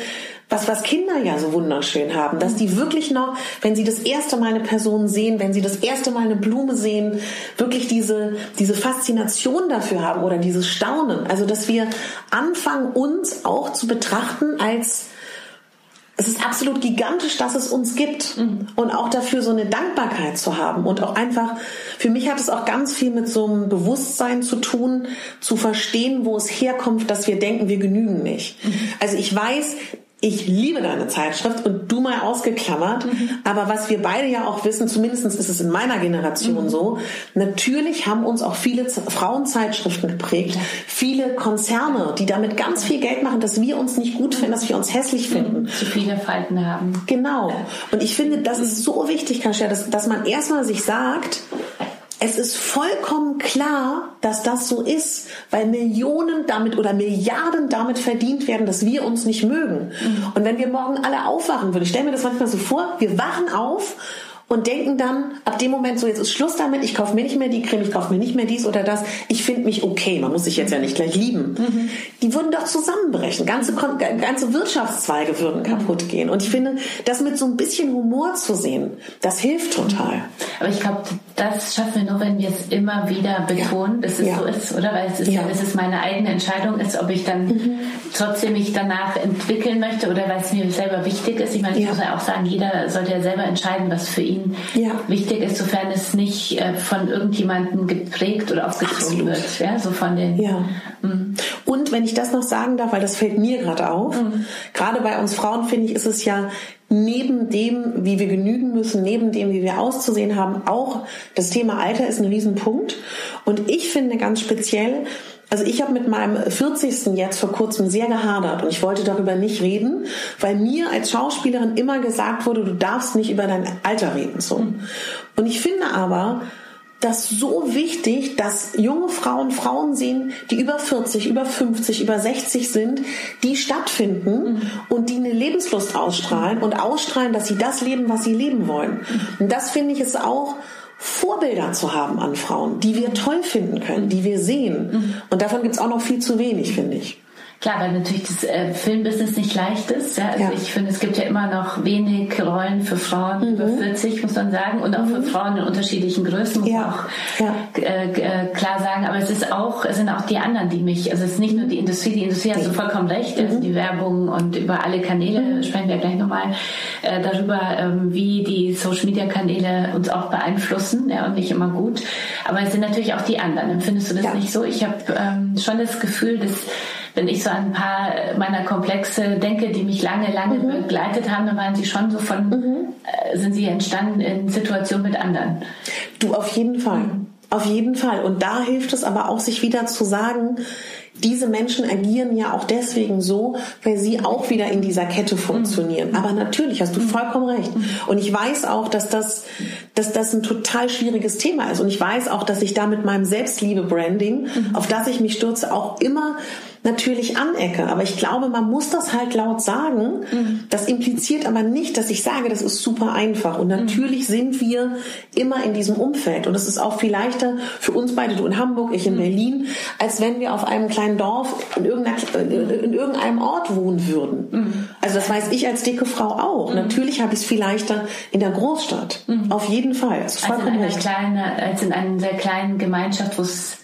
was, was Kinder ja so wunderschön haben, dass die wirklich noch, wenn sie das erste Mal eine Person sehen, wenn sie das erste Mal eine Blume sehen, wirklich diese, diese Faszination dafür haben oder dieses Staunen. Also, dass wir anfangen, uns auch zu betrachten als es ist absolut gigantisch, dass es uns gibt mhm. und auch dafür so eine Dankbarkeit zu haben und auch einfach, für mich hat es auch ganz viel mit so einem Bewusstsein zu tun, zu verstehen, wo es herkommt, dass wir denken, wir genügen nicht. Mhm. Also ich weiß, ich liebe deine Zeitschrift und du mal ausgeklammert. Mhm. Aber was wir beide ja auch wissen, zumindest ist es in meiner Generation mhm. so, natürlich haben uns auch viele Frauenzeitschriften geprägt, ja. viele Konzerne, die damit ganz viel Geld machen, dass wir uns nicht gut finden, dass wir uns hässlich finden. Mhm. Zu viele Falten haben. Genau. Und ich finde, das ist so wichtig, Kasia, dass, dass man erstmal sich sagt, es ist vollkommen klar, dass das so ist, weil Millionen damit oder Milliarden damit verdient werden, dass wir uns nicht mögen. Mhm. Und wenn wir morgen alle aufwachen würden, ich stelle mir das manchmal so vor, wir wachen auf und denken dann ab dem Moment so, jetzt ist Schluss damit, ich kaufe mir nicht mehr die Creme, ich kaufe mir nicht mehr dies oder das, ich finde mich okay, man muss sich jetzt ja nicht gleich lieben. Mhm. Die würden doch zusammenbrechen, ganze, ganze Wirtschaftszweige würden kaputt gehen. Und ich finde, das mit so ein bisschen Humor zu sehen, das hilft total. Aber ich glaube, das schaffen wir nur, wenn wir es immer wieder betonen, ja. dass es ja. so ist, oder? Weil es ist ja, dass es meine eigene Entscheidung ist, ob ich dann mhm. trotzdem mich danach entwickeln möchte oder weil es mir selber wichtig ist. Ich meine, ich muss ja auch sagen, jeder sollte ja selber entscheiden, was für ihn ihn ja. wichtig ist, sofern es nicht äh, von irgendjemandem geprägt oder aufgezogen wird. Ja, so von den. Ja. Mhm. Und wenn ich das noch sagen darf, weil das fällt mir gerade auf, mhm. gerade bei uns Frauen finde ich, ist es ja neben dem, wie wir genügen müssen, neben dem, wie wir auszusehen haben, auch das Thema Alter ist ein Riesenpunkt. Und ich finde ganz speziell, also ich habe mit meinem 40. jetzt vor kurzem sehr gehadert und ich wollte darüber nicht reden, weil mir als Schauspielerin immer gesagt wurde, du darfst nicht über dein Alter reden. So. Und ich finde aber, das so wichtig, dass junge Frauen Frauen sehen, die über 40, über 50, über 60 sind, die stattfinden mhm. und die eine Lebenslust ausstrahlen und ausstrahlen, dass sie das leben, was sie leben wollen. Und das finde ich ist auch Vorbilder zu haben an Frauen, die wir toll finden können, die wir sehen. Mhm. Und davon gibt es auch noch viel zu wenig, finde ich. Klar, weil natürlich das äh, Filmbusiness nicht leicht ist. Ja? Also ja. ich finde, es gibt ja immer noch wenig Rollen für Frauen mhm. über 40, muss man sagen, und auch mhm. für Frauen in unterschiedlichen Größen, muss ja. man auch äh, äh, klar sagen. Aber es ist auch, es sind auch die anderen, die mich, also es ist nicht nur die Industrie, die Industrie hast du vollkommen recht, also mhm. die Werbung und über alle Kanäle mhm. sprechen wir gleich nochmal äh, darüber, ähm, wie die Social Media Kanäle uns auch beeinflussen, ja, und nicht immer gut. Aber es sind natürlich auch die anderen. Empfindest du das nicht so? Ich habe ähm, schon das Gefühl, dass wenn ich so an ein paar meiner Komplexe denke, die mich lange, lange mhm. begleitet haben, dann waren sie schon so von, mhm. äh, sind sie entstanden in Situationen mit anderen. Du auf jeden Fall. Mhm. Auf jeden Fall. Und da hilft es aber auch, sich wieder zu sagen, diese Menschen agieren ja auch deswegen so, weil sie auch wieder in dieser Kette funktionieren. Aber natürlich hast du vollkommen recht. Und ich weiß auch, dass das, dass das ein total schwieriges Thema ist. Und ich weiß auch, dass ich da mit meinem Selbstliebe-Branding, auf das ich mich stürze, auch immer natürlich anecke. Aber ich glaube, man muss das halt laut sagen. Mhm. Das impliziert aber nicht, dass ich sage, das ist super einfach. Und natürlich mhm. sind wir immer in diesem Umfeld. Und es ist auch viel leichter für uns beide, du in Hamburg, ich in mhm. Berlin, als wenn wir auf einem kleinen Dorf in, in irgendeinem Ort wohnen würden. Mhm. Also das weiß ich als dicke Frau auch. Mhm. Natürlich habe ich es viel leichter in der Großstadt. Mhm. Auf jeden Fall. Das ist vollkommen als in einer kleinen, als in einer sehr kleinen Gemeinschaft, wo es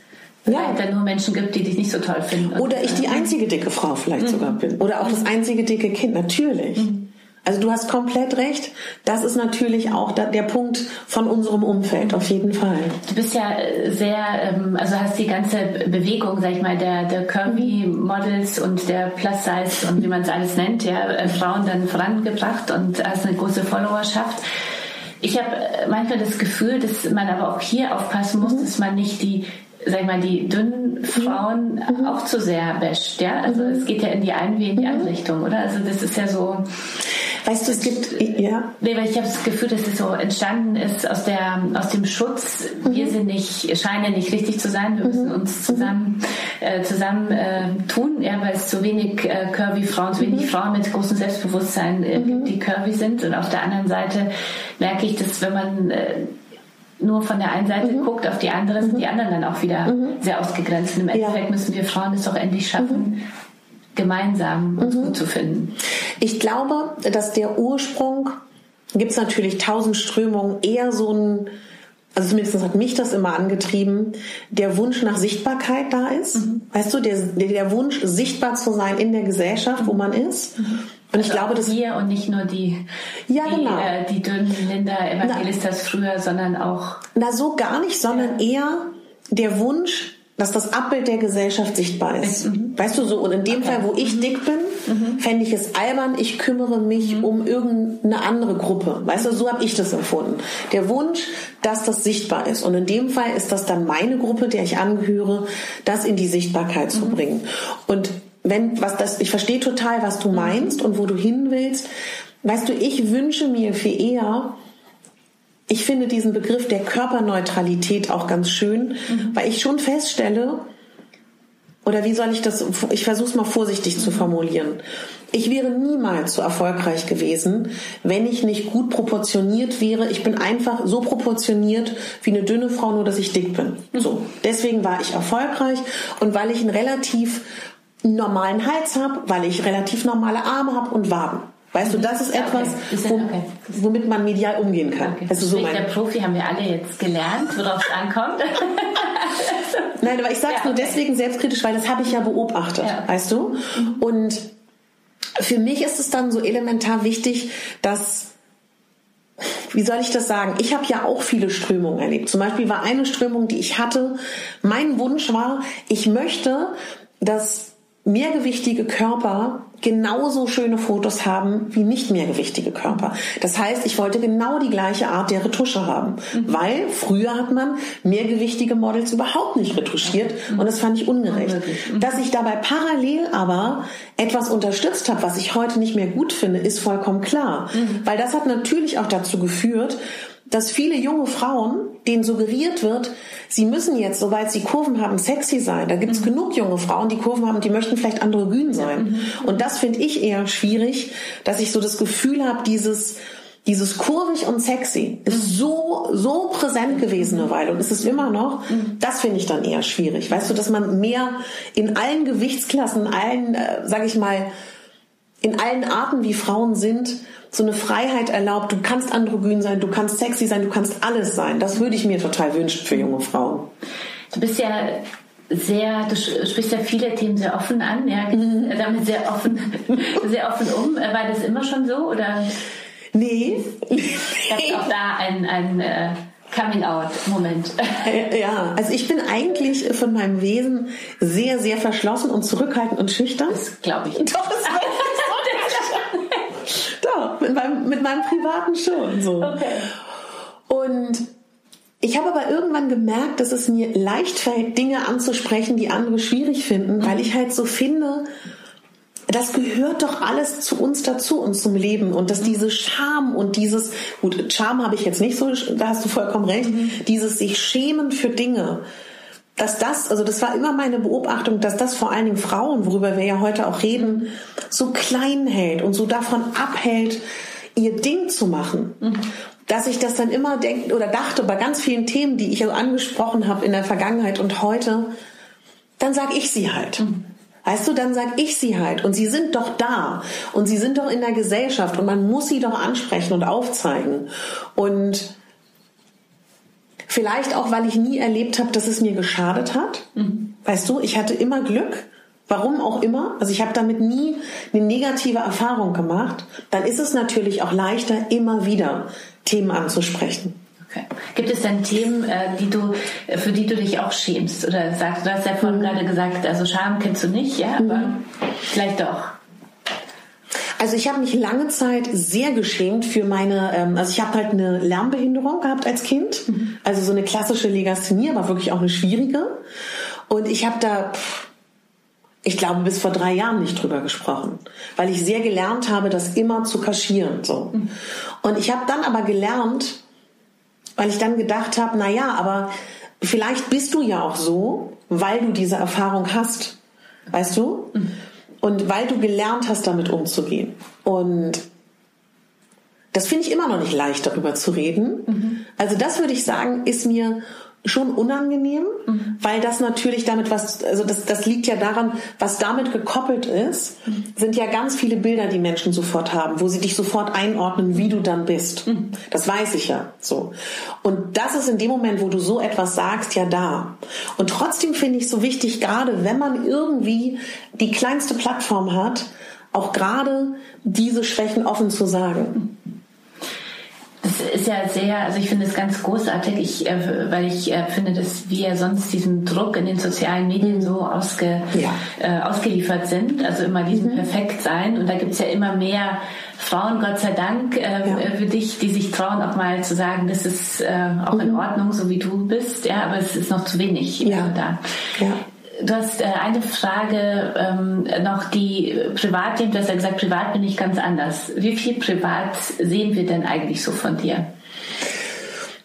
ja. da nur Menschen gibt, die dich nicht so toll finden. Oder ich die einzige dicke Frau vielleicht mhm. sogar bin. Oder auch das einzige dicke Kind, natürlich. Mhm. Also du hast komplett recht. Das ist natürlich auch der Punkt von unserem Umfeld, auf jeden Fall. Du bist ja äh, sehr, ähm, also hast die ganze Bewegung, sag ich mal, der, der Curvy-Models und der Plus-Size und wie man es alles nennt, ja, äh, Frauen dann vorangebracht und hast eine große Followerschaft. Ich habe äh, manchmal das Gefühl, dass man aber auch hier aufpassen muss, mhm. dass man nicht die sag ich mal, die dünnen Frauen mhm. auch zu sehr basht, ja? Also mhm. es geht ja in die eine wie in die andere Richtung, oder? Also das ist ja so. Weißt du, es gibt, ja. Nee, weil ich habe das Gefühl, dass es so entstanden ist aus der, aus dem Schutz. Mhm. Wir sind nicht, scheinen nicht richtig zu sein. Wir müssen mhm. uns zusammen, äh, zusammen äh, tun, ja, weil es zu wenig äh, curvy Frauen, zu wenig mhm. Frauen mit großem Selbstbewusstsein äh, gibt, die curvy sind. Und auf der anderen Seite merke ich, dass wenn man äh, nur von der einen Seite mhm. guckt auf die andere, sind mhm. die anderen dann auch wieder mhm. sehr ausgegrenzt. Im Endeffekt ja. müssen wir Frauen es doch endlich schaffen, mhm. gemeinsam uns mhm. gut zu finden. Ich glaube, dass der Ursprung, gibt es natürlich tausend Strömungen, eher so ein, also zumindest hat mich das immer angetrieben, der Wunsch nach Sichtbarkeit da ist. Mhm. Weißt du, der, der Wunsch, sichtbar zu sein in der Gesellschaft, wo man ist. Und ich also glaube, dass wir und nicht nur die, ja, die, genau. äh, die dünnen Linda Evangelistas früher, sondern auch. Na, so gar nicht, sondern ja. eher der Wunsch, dass das Abbild der Gesellschaft sichtbar ist. Mhm. Weißt du so? Und in dem okay. Fall, wo ich mhm. dick bin, mhm. fände ich es albern, ich kümmere mich mhm. um irgendeine andere Gruppe. Weißt du, so habe ich das empfunden. Der Wunsch, dass das sichtbar ist. Und in dem Fall ist das dann meine Gruppe, der ich angehöre, das in die Sichtbarkeit zu mhm. bringen. Und wenn was das, ich verstehe total, was du meinst und wo du hin willst. Weißt du, ich wünsche mir viel eher, ich finde diesen Begriff der Körperneutralität auch ganz schön, mhm. weil ich schon feststelle, oder wie soll ich das, ich versuche es mal vorsichtig zu formulieren. Ich wäre niemals so erfolgreich gewesen, wenn ich nicht gut proportioniert wäre. Ich bin einfach so proportioniert wie eine dünne Frau, nur dass ich dick bin. So. Deswegen war ich erfolgreich und weil ich ein relativ einen normalen Hals habe, weil ich relativ normale Arme habe und Waden. Weißt du, das ist etwas, okay. wo, okay. womit man medial umgehen kann. Okay. Also so mein der Profi haben wir alle jetzt gelernt, worauf es ankommt. Nein, aber ich sage es ja, nur deswegen selbstkritisch, weil das habe ich ja beobachtet, ja. weißt du? Mhm. Und für mich ist es dann so elementar wichtig, dass wie soll ich das sagen? Ich habe ja auch viele Strömungen erlebt. Zum Beispiel war eine Strömung, die ich hatte. Mein Wunsch war, ich möchte, dass mehrgewichtige Körper genauso schöne Fotos haben wie nicht mehrgewichtige Körper. Das heißt, ich wollte genau die gleiche Art der Retusche haben, mhm. weil früher hat man mehrgewichtige Models überhaupt nicht retuschiert mhm. und das fand ich ungerecht. Mhm. Dass ich dabei parallel aber etwas unterstützt habe, was ich heute nicht mehr gut finde, ist vollkommen klar, mhm. weil das hat natürlich auch dazu geführt, dass viele junge Frauen, denen suggeriert wird, sie müssen jetzt, sobald sie Kurven haben, sexy sein. Da gibt es mhm. genug junge Frauen, die Kurven haben, die möchten vielleicht androgyn sein. Mhm. Und das finde ich eher schwierig, dass ich so das Gefühl habe, dieses dieses kurvig und sexy ist mhm. so so präsent gewesen eine Weile und ist es immer noch. Mhm. Das finde ich dann eher schwierig. Weißt du, dass man mehr in allen Gewichtsklassen, allen, äh, sage ich mal, in allen Arten, wie Frauen sind, so eine Freiheit erlaubt. Du kannst androgyn sein, du kannst sexy sein, du kannst alles sein. Das würde ich mir total wünschen für junge Frauen. Du bist ja sehr, du sprichst ja viele Themen sehr offen an, ja, mhm. damit sehr offen, sehr offen um. War das immer schon so oder? Nee. Gab es auch da ein, ein, äh, Coming out, Moment. Ja, also ich bin eigentlich von meinem Wesen sehr, sehr verschlossen und zurückhaltend und schüchtern. Das glaube ich. Doch, das Doch, mit meinem, privaten schon so. Okay. Und ich habe aber irgendwann gemerkt, dass es mir leicht fällt, Dinge anzusprechen, die andere schwierig finden, weil ich halt so finde, das gehört doch alles zu uns dazu und zum Leben und dass diese Scham und dieses gut Scham habe ich jetzt nicht so da hast du vollkommen recht dieses sich schämen für Dinge dass das also das war immer meine Beobachtung dass das vor allen Dingen Frauen worüber wir ja heute auch reden so klein hält und so davon abhält ihr Ding zu machen dass ich das dann immer denke oder dachte bei ganz vielen Themen die ich angesprochen habe in der Vergangenheit und heute dann sage ich sie halt Weißt du, dann sag ich sie halt. Und sie sind doch da. Und sie sind doch in der Gesellschaft. Und man muss sie doch ansprechen und aufzeigen. Und vielleicht auch, weil ich nie erlebt habe, dass es mir geschadet hat. Mhm. Weißt du, ich hatte immer Glück. Warum auch immer. Also ich habe damit nie eine negative Erfahrung gemacht. Dann ist es natürlich auch leichter, immer wieder Themen anzusprechen. Okay. Gibt es denn Themen, äh, die du, für die du dich auch schämst? Oder sagst, du hast ja vorhin mhm. gerade gesagt, also Scham kennst du nicht, ja, aber mhm. vielleicht doch. Also ich habe mich lange Zeit sehr geschämt für meine, ähm, also ich habe halt eine Lernbehinderung gehabt als Kind, mhm. also so eine klassische Legasthenie, aber wirklich auch eine schwierige. Und ich habe da, ich glaube, bis vor drei Jahren nicht drüber gesprochen, weil ich sehr gelernt habe, das immer zu kaschieren. So. Mhm. Und ich habe dann aber gelernt, weil ich dann gedacht habe, na ja, aber vielleicht bist du ja auch so, weil du diese Erfahrung hast, weißt du? Und weil du gelernt hast, damit umzugehen. Und das finde ich immer noch nicht leicht, darüber zu reden. Mhm. Also das würde ich sagen, ist mir schon unangenehm, mhm. weil das natürlich damit was, also das, das liegt ja daran, was damit gekoppelt ist, mhm. sind ja ganz viele Bilder, die Menschen sofort haben, wo sie dich sofort einordnen, wie du dann bist. Mhm. Das weiß ich ja so. Und das ist in dem Moment, wo du so etwas sagst, ja da. Und trotzdem finde ich so wichtig, gerade wenn man irgendwie die kleinste Plattform hat, auch gerade diese Schwächen offen zu sagen. Ist ja sehr, also ich finde es ganz großartig, ich, äh, weil ich äh, finde, dass wir sonst diesem Druck in den sozialen Medien so ausge, ja. äh, ausgeliefert sind, also immer diesem mhm. sein. Und da gibt es ja immer mehr Frauen, Gott sei Dank, äh, ja. für dich, die sich trauen, auch mal zu sagen, das ist äh, auch mhm. in Ordnung, so wie du bist, ja, aber es ist noch zu wenig ja. da. Ja. Du hast äh, eine Frage ähm, noch, die Privatleben, du hast ja gesagt, privat bin ich ganz anders. Wie viel privat sehen wir denn eigentlich so von dir?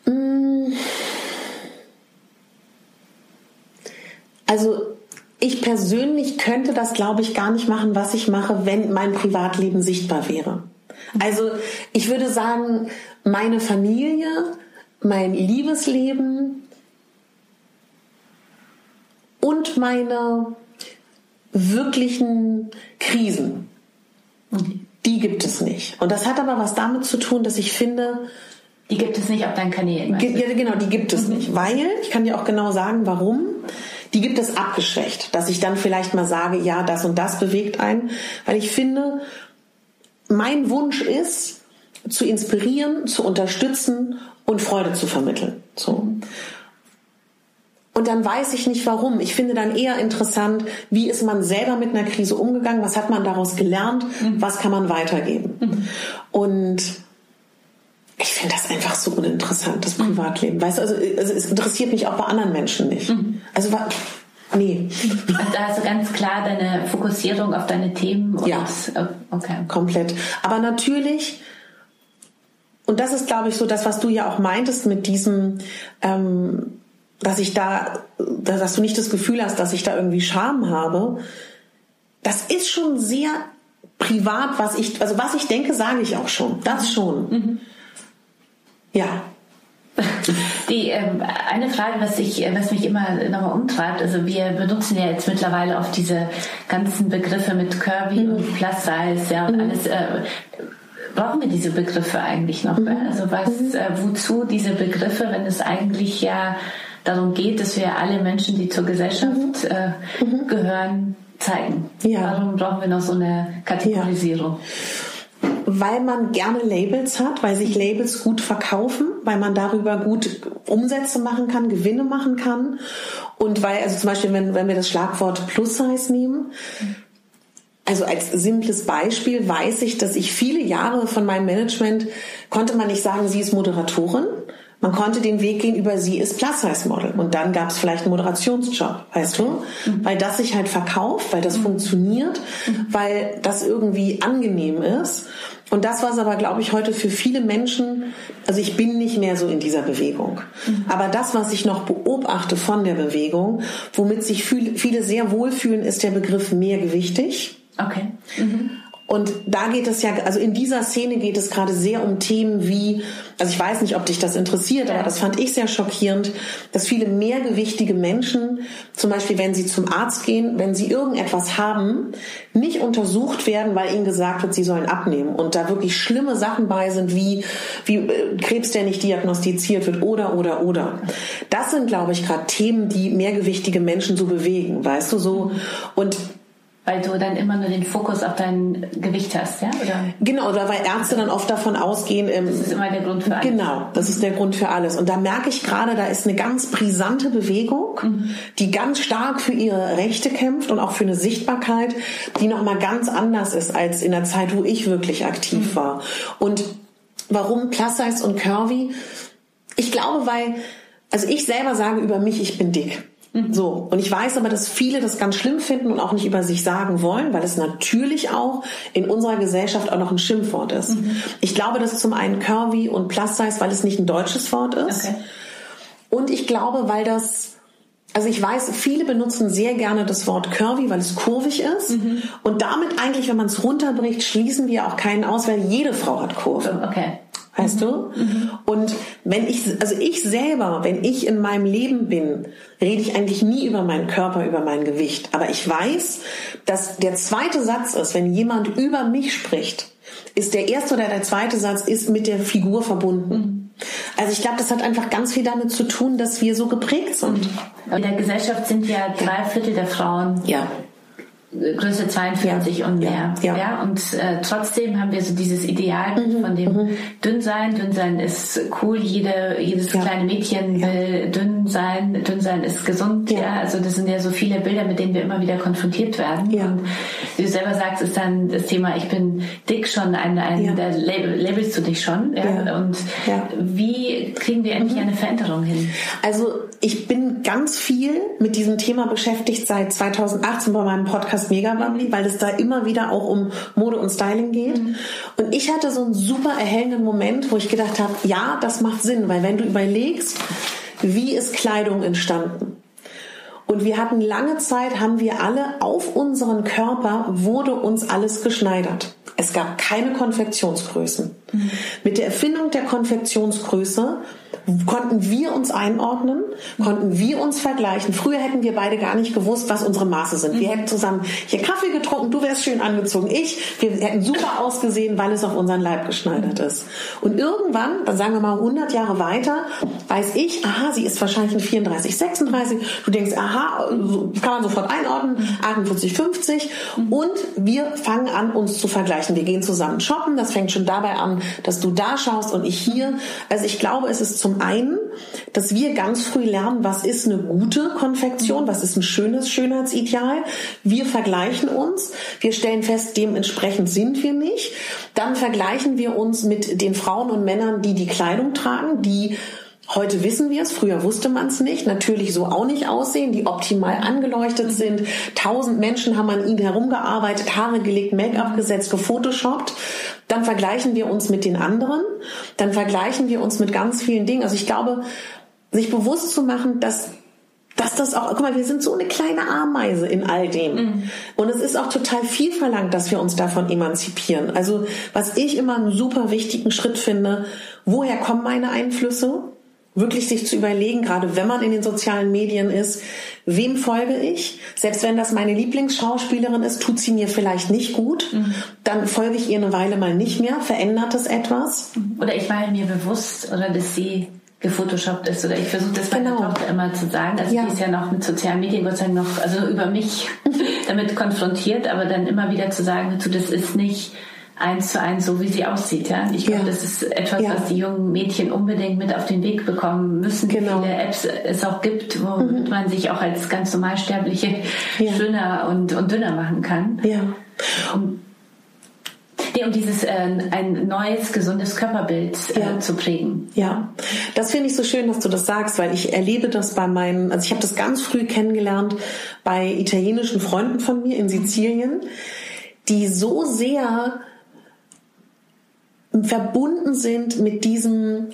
Mm. Also ich persönlich könnte das, glaube ich, gar nicht machen, was ich mache, wenn mein Privatleben sichtbar wäre. Also ich würde sagen, meine Familie, mein Liebesleben, und meine wirklichen Krisen. Die gibt es nicht. Und das hat aber was damit zu tun, dass ich finde, die gibt es nicht auf deinen Kanälen. Ja, genau, die gibt es mhm. nicht. Weil, ich kann dir auch genau sagen, warum. Die gibt es abgeschwächt, dass ich dann vielleicht mal sage, ja, das und das bewegt einen. Weil ich finde, mein Wunsch ist, zu inspirieren, zu unterstützen und Freude zu vermitteln. So. Und dann weiß ich nicht warum. Ich finde dann eher interessant, wie ist man selber mit einer Krise umgegangen, was hat man daraus gelernt, mhm. was kann man weitergeben. Mhm. Und ich finde das einfach so uninteressant, das mhm. Privatleben. Weißt du, also, also, es interessiert mich auch bei anderen Menschen nicht. Also Nee. Also da hast du ganz klar deine Fokussierung auf deine Themen. ja, oh, okay. komplett. Aber natürlich, und das ist, glaube ich, so das, was du ja auch meintest mit diesem, ähm, dass ich da, dass du nicht das Gefühl hast, dass ich da irgendwie Scham habe. Das ist schon sehr privat, was ich, also was ich denke, sage ich auch schon. Das schon. Mhm. Ja. Die ähm, eine Frage, was ich, was mich immer nochmal umtreibt, also wir benutzen ja jetzt mittlerweile auch diese ganzen Begriffe mit Curvy mhm. und Plus Size, ja und mhm. alles. Äh, brauchen wir diese Begriffe eigentlich noch? Mhm. Also was, mhm. äh, wozu diese Begriffe, wenn es eigentlich ja darum geht, dass wir alle Menschen, die zur Gesellschaft äh, mhm. gehören, zeigen. Ja. Warum brauchen wir noch so eine Kategorisierung? Ja. Weil man gerne Labels hat, weil sich Labels gut verkaufen weil man darüber gut Umsätze machen kann, Gewinne machen kann. Und weil, also zum Beispiel, wenn, wenn wir das Schlagwort Plus-Size nehmen, also als simples Beispiel weiß ich, dass ich viele Jahre von meinem Management konnte man nicht sagen, sie ist Moderatorin. Man konnte den Weg gehen über sie ist Plus-Size-Model. Und dann gab es vielleicht einen Moderationsjob, weißt du? Mhm. Weil das sich halt verkauft, weil das mhm. funktioniert, mhm. weil das irgendwie angenehm ist. Und das war es aber, glaube ich, heute für viele Menschen, also ich bin nicht mehr so in dieser Bewegung. Mhm. Aber das, was ich noch beobachte von der Bewegung, womit sich viele sehr wohlfühlen, ist der Begriff mehrgewichtig. Okay. Und da geht es ja, also in dieser Szene geht es gerade sehr um Themen wie, also ich weiß nicht, ob dich das interessiert, aber das fand ich sehr schockierend, dass viele mehrgewichtige Menschen, zum Beispiel wenn sie zum Arzt gehen, wenn sie irgendetwas haben, nicht untersucht werden, weil ihnen gesagt wird, sie sollen abnehmen. Und da wirklich schlimme Sachen bei sind, wie, wie äh, Krebs, der nicht diagnostiziert wird oder, oder, oder. Das sind, glaube ich, gerade Themen, die mehrgewichtige Menschen so bewegen, weißt du, so. Und weil du dann immer nur den Fokus auf dein Gewicht hast, ja? Oder? Genau, oder weil Ärzte dann oft davon ausgehen. Ähm, das ist immer der Grund für alles. Genau, das ist der Grund für alles. Und da merke ich gerade, da ist eine ganz brisante Bewegung, mhm. die ganz stark für ihre Rechte kämpft und auch für eine Sichtbarkeit, die nochmal ganz anders ist als in der Zeit, wo ich wirklich aktiv mhm. war. Und warum Plus Size und Curvy? Ich glaube, weil, also ich selber sage über mich, ich bin dick. Mhm. So. Und ich weiß aber, dass viele das ganz schlimm finden und auch nicht über sich sagen wollen, weil es natürlich auch in unserer Gesellschaft auch noch ein Schimpfwort ist. Mhm. Ich glaube, dass zum einen Curvy und Plus Size, weil es nicht ein deutsches Wort ist. Okay. Und ich glaube, weil das, also ich weiß, viele benutzen sehr gerne das Wort curvy, weil es kurvig ist. Mhm. Und damit eigentlich, wenn man es runterbricht, schließen wir auch keinen aus, weil jede Frau hat Kurve. Okay. Weißt du? Mhm. Und wenn ich, also ich selber, wenn ich in meinem Leben bin, rede ich eigentlich nie über meinen Körper, über mein Gewicht. Aber ich weiß, dass der zweite Satz ist, wenn jemand über mich spricht, ist der erste oder der zweite Satz ist mit der Figur verbunden. Also ich glaube, das hat einfach ganz viel damit zu tun, dass wir so geprägt sind. In der Gesellschaft sind ja drei Viertel der Frauen ja. Größe 42 ja. und mehr. Ja. ja. Und äh, trotzdem haben wir so dieses Ideal mhm. von dem mhm. dünn sein. Dünn sein ist cool. Jede, jedes ja. kleine Mädchen will dünn sein. Dünn sein ist gesund. Ja. Also das sind ja so viele Bilder, mit denen wir immer wieder konfrontiert werden. Ja. Und wie du selber sagst, ist dann das Thema, ich bin dick schon ein, ein da label, labelst du dich schon. Ja. Und wie kriegen wir endlich mhm. eine Veränderung hin? Also ich bin ganz viel mit diesem Thema beschäftigt seit 2018 bei meinem Podcast Mega Bubbly, weil es da immer wieder auch um Mode und Styling geht. Mhm. Und ich hatte so einen super erhellenden Moment, wo ich gedacht habe, ja, das macht Sinn, weil wenn du überlegst, wie ist Kleidung entstanden? Und wir hatten lange Zeit, haben wir alle auf unseren Körper, wurde uns alles geschneidert. Es gab keine Konfektionsgrößen. Mhm. Mit der Erfindung der Konfektionsgröße konnten wir uns einordnen, konnten wir uns vergleichen. Früher hätten wir beide gar nicht gewusst, was unsere Maße sind. Wir hätten zusammen hier Kaffee getrunken, du wärst schön angezogen, ich. Wir hätten super ausgesehen, weil es auf unseren Leib geschneidert ist. Und irgendwann, dann sagen wir mal 100 Jahre weiter, weiß ich, aha, sie ist wahrscheinlich ein 34, 36. Du denkst, aha, kann man sofort einordnen, 48, 50. Und wir fangen an, uns zu vergleichen. Wir gehen zusammen shoppen. Das fängt schon dabei an, dass du da schaust und ich hier. Also ich glaube, es ist zum einen, dass wir ganz früh lernen, was ist eine gute Konfektion, was ist ein schönes Schönheitsideal. Wir vergleichen uns, wir stellen fest, dementsprechend sind wir nicht. Dann vergleichen wir uns mit den Frauen und Männern, die die Kleidung tragen, die Heute wissen wir es, früher wusste man es nicht, natürlich so auch nicht aussehen, die optimal angeleuchtet sind. Tausend Menschen haben an ihnen herumgearbeitet, Haare gelegt, Make-up gesetzt, gefotoshoppt. Dann vergleichen wir uns mit den anderen, dann vergleichen wir uns mit ganz vielen Dingen. Also ich glaube, sich bewusst zu machen, dass dass das auch, guck mal, wir sind so eine kleine Ameise in all dem. Mhm. Und es ist auch total viel verlangt, dass wir uns davon emanzipieren. Also, was ich immer einen super wichtigen Schritt finde, woher kommen meine Einflüsse? Wirklich sich zu überlegen, gerade wenn man in den sozialen Medien ist, wem folge ich? Selbst wenn das meine Lieblingsschauspielerin ist, tut sie mir vielleicht nicht gut, mhm. dann folge ich ihr eine Weile mal nicht mehr, verändert es etwas. Oder ich war mir bewusst, oder dass sie gefotoshoppt ist oder ich versuche das meiner genau. Tochter immer zu sagen, also ja. die ist ja noch mit sozialen Medien Gott sei Dank noch, also über mich damit konfrontiert, aber dann immer wieder zu sagen, dazu, das ist nicht eins zu eins so, wie sie aussieht. Ja? Ich glaube, ja. das ist etwas, ja. was die jungen Mädchen unbedingt mit auf den Weg bekommen müssen. Genau. Wie viele Apps es auch gibt, womit mhm. man sich auch als ganz normalsterbliche ja. schöner und, und dünner machen kann. Ja. Um, Nee, um dieses äh, ein neues, gesundes Körperbild äh, ja. zu prägen. Ja, das finde ich so schön, dass du das sagst, weil ich erlebe das bei meinen, also ich habe das ganz früh kennengelernt bei italienischen Freunden von mir in Sizilien, die so sehr verbunden sind mit diesem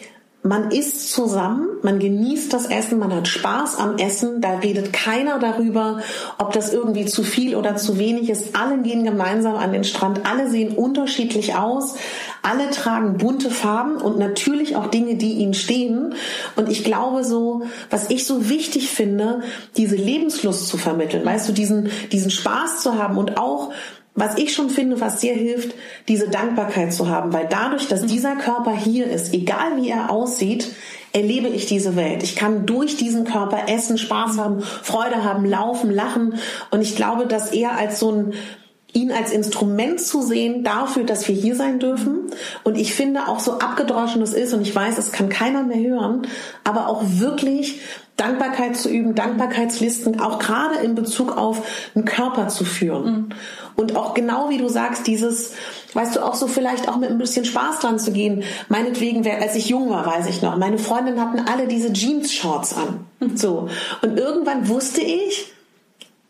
man isst zusammen, man genießt das Essen, man hat Spaß am Essen, da redet keiner darüber, ob das irgendwie zu viel oder zu wenig ist. Alle gehen gemeinsam an den Strand, alle sehen unterschiedlich aus, alle tragen bunte Farben und natürlich auch Dinge, die ihnen stehen. Und ich glaube so, was ich so wichtig finde, diese Lebenslust zu vermitteln, weißt du, diesen, diesen Spaß zu haben und auch was ich schon finde, was sehr hilft, diese Dankbarkeit zu haben, weil dadurch, dass dieser Körper hier ist, egal wie er aussieht, erlebe ich diese Welt. Ich kann durch diesen Körper essen, Spaß haben, Freude haben, laufen, lachen und ich glaube, dass er als so ein ihn als Instrument zu sehen dafür, dass wir hier sein dürfen. Und ich finde auch so abgedroschen es ist, und ich weiß, es kann keiner mehr hören, aber auch wirklich Dankbarkeit zu üben, Dankbarkeitslisten, auch gerade in Bezug auf einen Körper zu führen. Mhm. Und auch genau wie du sagst, dieses, weißt du, auch so vielleicht auch mit ein bisschen Spaß dran zu gehen. Meinetwegen, als ich jung war, weiß ich noch, meine Freundinnen hatten alle diese Jeans-Shorts an. Mhm. So. Und irgendwann wusste ich,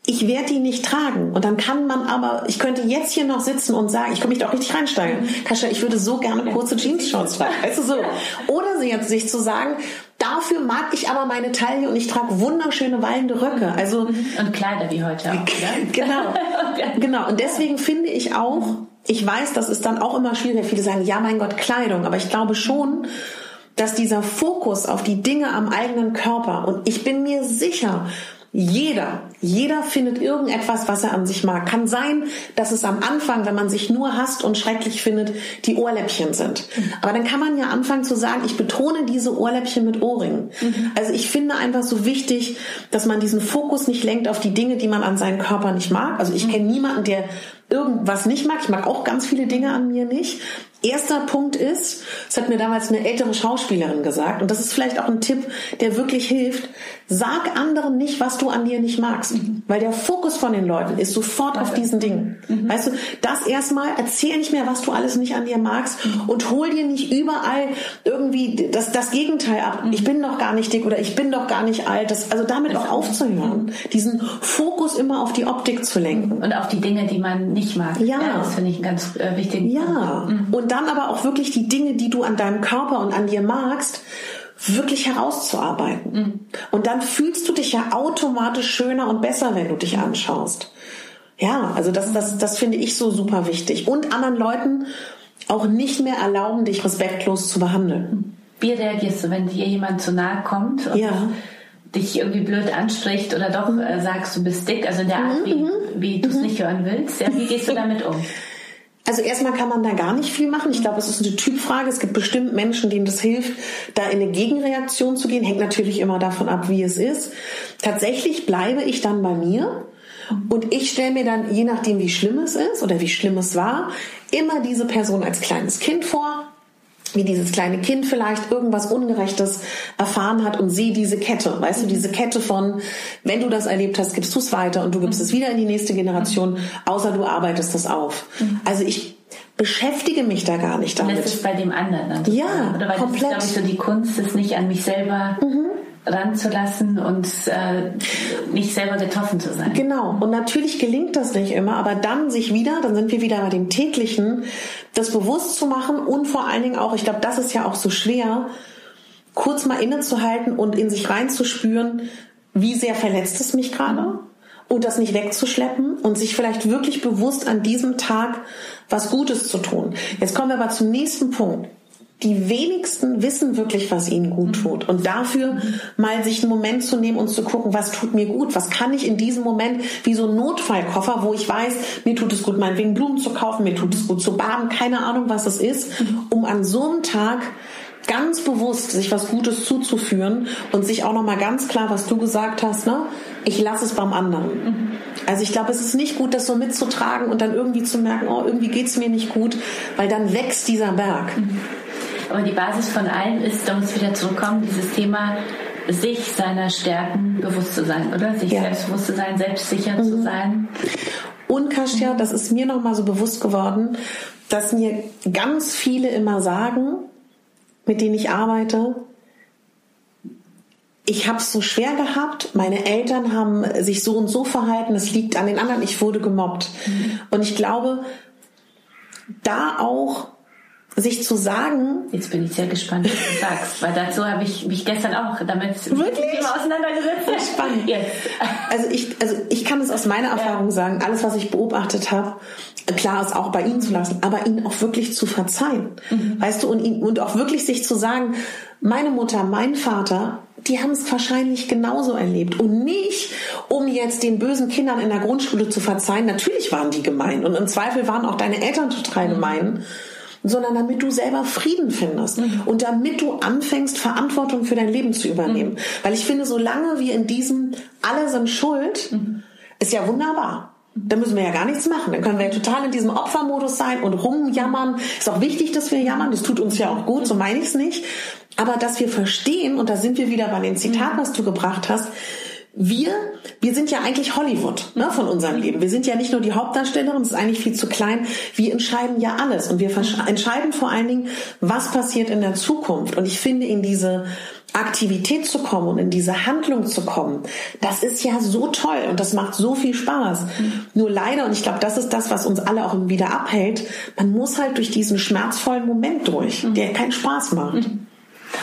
ich werde die nicht tragen. Und dann kann man aber, ich könnte jetzt hier noch sitzen und sagen, ich kann mich doch richtig reinsteigen. Mhm. Kascha, ich würde so gerne kurze Jeans-Shorts tragen. Weißt du so? Oder sie jetzt sich zu sagen, dafür mag ich aber meine Taille und ich trage wunderschöne wallende Röcke. Also und Kleider wie heute auch. genau, genau. Und deswegen finde ich auch, ich weiß, das ist dann auch immer schwierig. Viele sagen, ja, mein Gott, Kleidung. Aber ich glaube schon, dass dieser Fokus auf die Dinge am eigenen Körper und ich bin mir sicher, jeder, jeder findet irgendetwas, was er an sich mag. Kann sein, dass es am Anfang, wenn man sich nur hasst und schrecklich findet, die Ohrläppchen sind. Aber dann kann man ja anfangen zu sagen, ich betone diese Ohrläppchen mit Ohrringen. Mhm. Also ich finde einfach so wichtig, dass man diesen Fokus nicht lenkt auf die Dinge, die man an seinem Körper nicht mag. Also ich kenne niemanden, der irgendwas nicht mag. Ich mag auch ganz viele Dinge an mir nicht. Erster Punkt ist, das hat mir damals eine ältere Schauspielerin gesagt, und das ist vielleicht auch ein Tipp, der wirklich hilft, sag anderen nicht, was du an dir nicht magst, mhm. weil der Fokus von den Leuten ist sofort auf diesen Dingen. Mhm. Weißt du, das erstmal, erzähl nicht mehr, was du alles nicht an dir magst mhm. und hol dir nicht überall irgendwie das, das Gegenteil ab. Mhm. Ich bin doch gar nicht dick oder ich bin doch gar nicht alt. Das, also damit auch aufzuhören, diesen Fokus immer auf die Optik zu lenken. Und auf die Dinge, die man nicht mag. Ja. ja das finde ich einen ganz äh, wichtigen Ja. Mhm. Und dann aber auch wirklich die Dinge, die du an deinem Körper und an dir magst, wirklich herauszuarbeiten. Mhm. Und dann fühlst du dich ja automatisch schöner und besser, wenn du dich anschaust. Ja, also das, das, das finde ich so super wichtig. Und anderen Leuten auch nicht mehr erlauben, dich respektlos zu behandeln. Wie reagierst du, wenn dir jemand zu nahe kommt? Und ja dich irgendwie blöd anspricht oder doch äh, sagst, du bist dick, also in der Art, wie, mhm. wie du es mhm. nicht hören willst. Ja, wie gehst du damit um? Also erstmal kann man da gar nicht viel machen. Ich glaube, es ist eine Typfrage. Es gibt bestimmt Menschen, denen das hilft, da in eine Gegenreaktion zu gehen. Hängt natürlich immer davon ab, wie es ist. Tatsächlich bleibe ich dann bei mir. Und ich stelle mir dann, je nachdem, wie schlimm es ist oder wie schlimm es war, immer diese Person als kleines Kind vor, wie dieses kleine Kind vielleicht irgendwas Ungerechtes erfahren hat und sehe diese Kette, weißt du, diese Kette von, wenn du das erlebt hast, gibst du es weiter und du gibst es wieder in die nächste Generation, außer du arbeitest das auf. Mhm. Also ich beschäftige mich da gar nicht damit. Und das ist bei dem anderen dann. Ja, Oder weil komplett. Das ist, glaube ich, so die Kunst ist nicht an mich selber mhm ranzulassen und äh, nicht selber getroffen zu sein. Genau. Und natürlich gelingt das nicht immer, aber dann sich wieder, dann sind wir wieder bei dem täglichen, das bewusst zu machen und vor allen Dingen auch, ich glaube, das ist ja auch so schwer, kurz mal innezuhalten und in sich reinzuspüren, wie sehr verletzt es mich gerade und das nicht wegzuschleppen und sich vielleicht wirklich bewusst an diesem Tag was Gutes zu tun. Jetzt kommen wir aber zum nächsten Punkt die wenigsten wissen wirklich, was ihnen gut mhm. tut. Und dafür mal sich einen Moment zu nehmen und zu gucken, was tut mir gut? Was kann ich in diesem Moment, wie so ein Notfallkoffer, wo ich weiß, mir tut es gut, meinetwegen Blumen zu kaufen, mir tut es gut zu baden, keine Ahnung, was es ist, mhm. um an so einem Tag ganz bewusst sich was Gutes zuzuführen und sich auch nochmal ganz klar, was du gesagt hast, ne? Ich lasse es beim anderen. Mhm. Also ich glaube, es ist nicht gut, das so mitzutragen und dann irgendwie zu merken, oh, irgendwie geht es mir nicht gut, weil dann wächst dieser Berg. Mhm. Aber die Basis von allem ist, da muss wieder zurückkommen, dieses Thema, sich seiner Stärken bewusst zu sein, oder? Sich ja. selbstbewusst zu sein, selbstsicher mhm. zu sein. Und Kasia, das ist mir nochmal so bewusst geworden, dass mir ganz viele immer sagen, mit denen ich arbeite, ich habe es so schwer gehabt, meine Eltern haben sich so und so verhalten, es liegt an den anderen, ich wurde gemobbt. Mhm. Und ich glaube, da auch sich zu sagen. Jetzt bin ich sehr gespannt, was du sagst, weil dazu habe ich mich gestern auch damit wirklich Thema auseinandergesetzt. Sehr spannend. Jetzt. Also ich, also ich kann es aus meiner Erfahrung ja. sagen, alles, was ich beobachtet habe, klar ist auch bei ihnen zu lassen, aber ihnen auch wirklich zu verzeihen. Mhm. Weißt du, und, ihn, und auch wirklich sich zu sagen, meine Mutter, mein Vater, die haben es wahrscheinlich genauso erlebt. Und nicht, um jetzt den bösen Kindern in der Grundschule zu verzeihen. Natürlich waren die gemein. Und im Zweifel waren auch deine Eltern total mhm. Sondern damit du selber Frieden findest mhm. und damit du anfängst, Verantwortung für dein Leben zu übernehmen. Mhm. Weil ich finde, solange wir in diesem alle sind schuld, mhm. ist ja wunderbar. Da müssen wir ja gar nichts machen. Dann können wir ja total in diesem Opfermodus sein und rumjammern. Ist auch wichtig, dass wir jammern. Das tut uns ja auch gut, so meine ich es nicht. Aber dass wir verstehen, und da sind wir wieder bei den Zitaten, was du gebracht hast, wir, wir sind ja eigentlich Hollywood ne, von unserem Leben. Wir sind ja nicht nur die Hauptdarstellerin, das ist eigentlich viel zu klein. Wir entscheiden ja alles und wir entscheiden vor allen Dingen, was passiert in der Zukunft. Und ich finde, in diese Aktivität zu kommen und in diese Handlung zu kommen, das ist ja so toll und das macht so viel Spaß. Mhm. Nur leider, und ich glaube, das ist das, was uns alle auch wieder abhält, man muss halt durch diesen schmerzvollen Moment durch, mhm. der keinen Spaß macht. Mhm.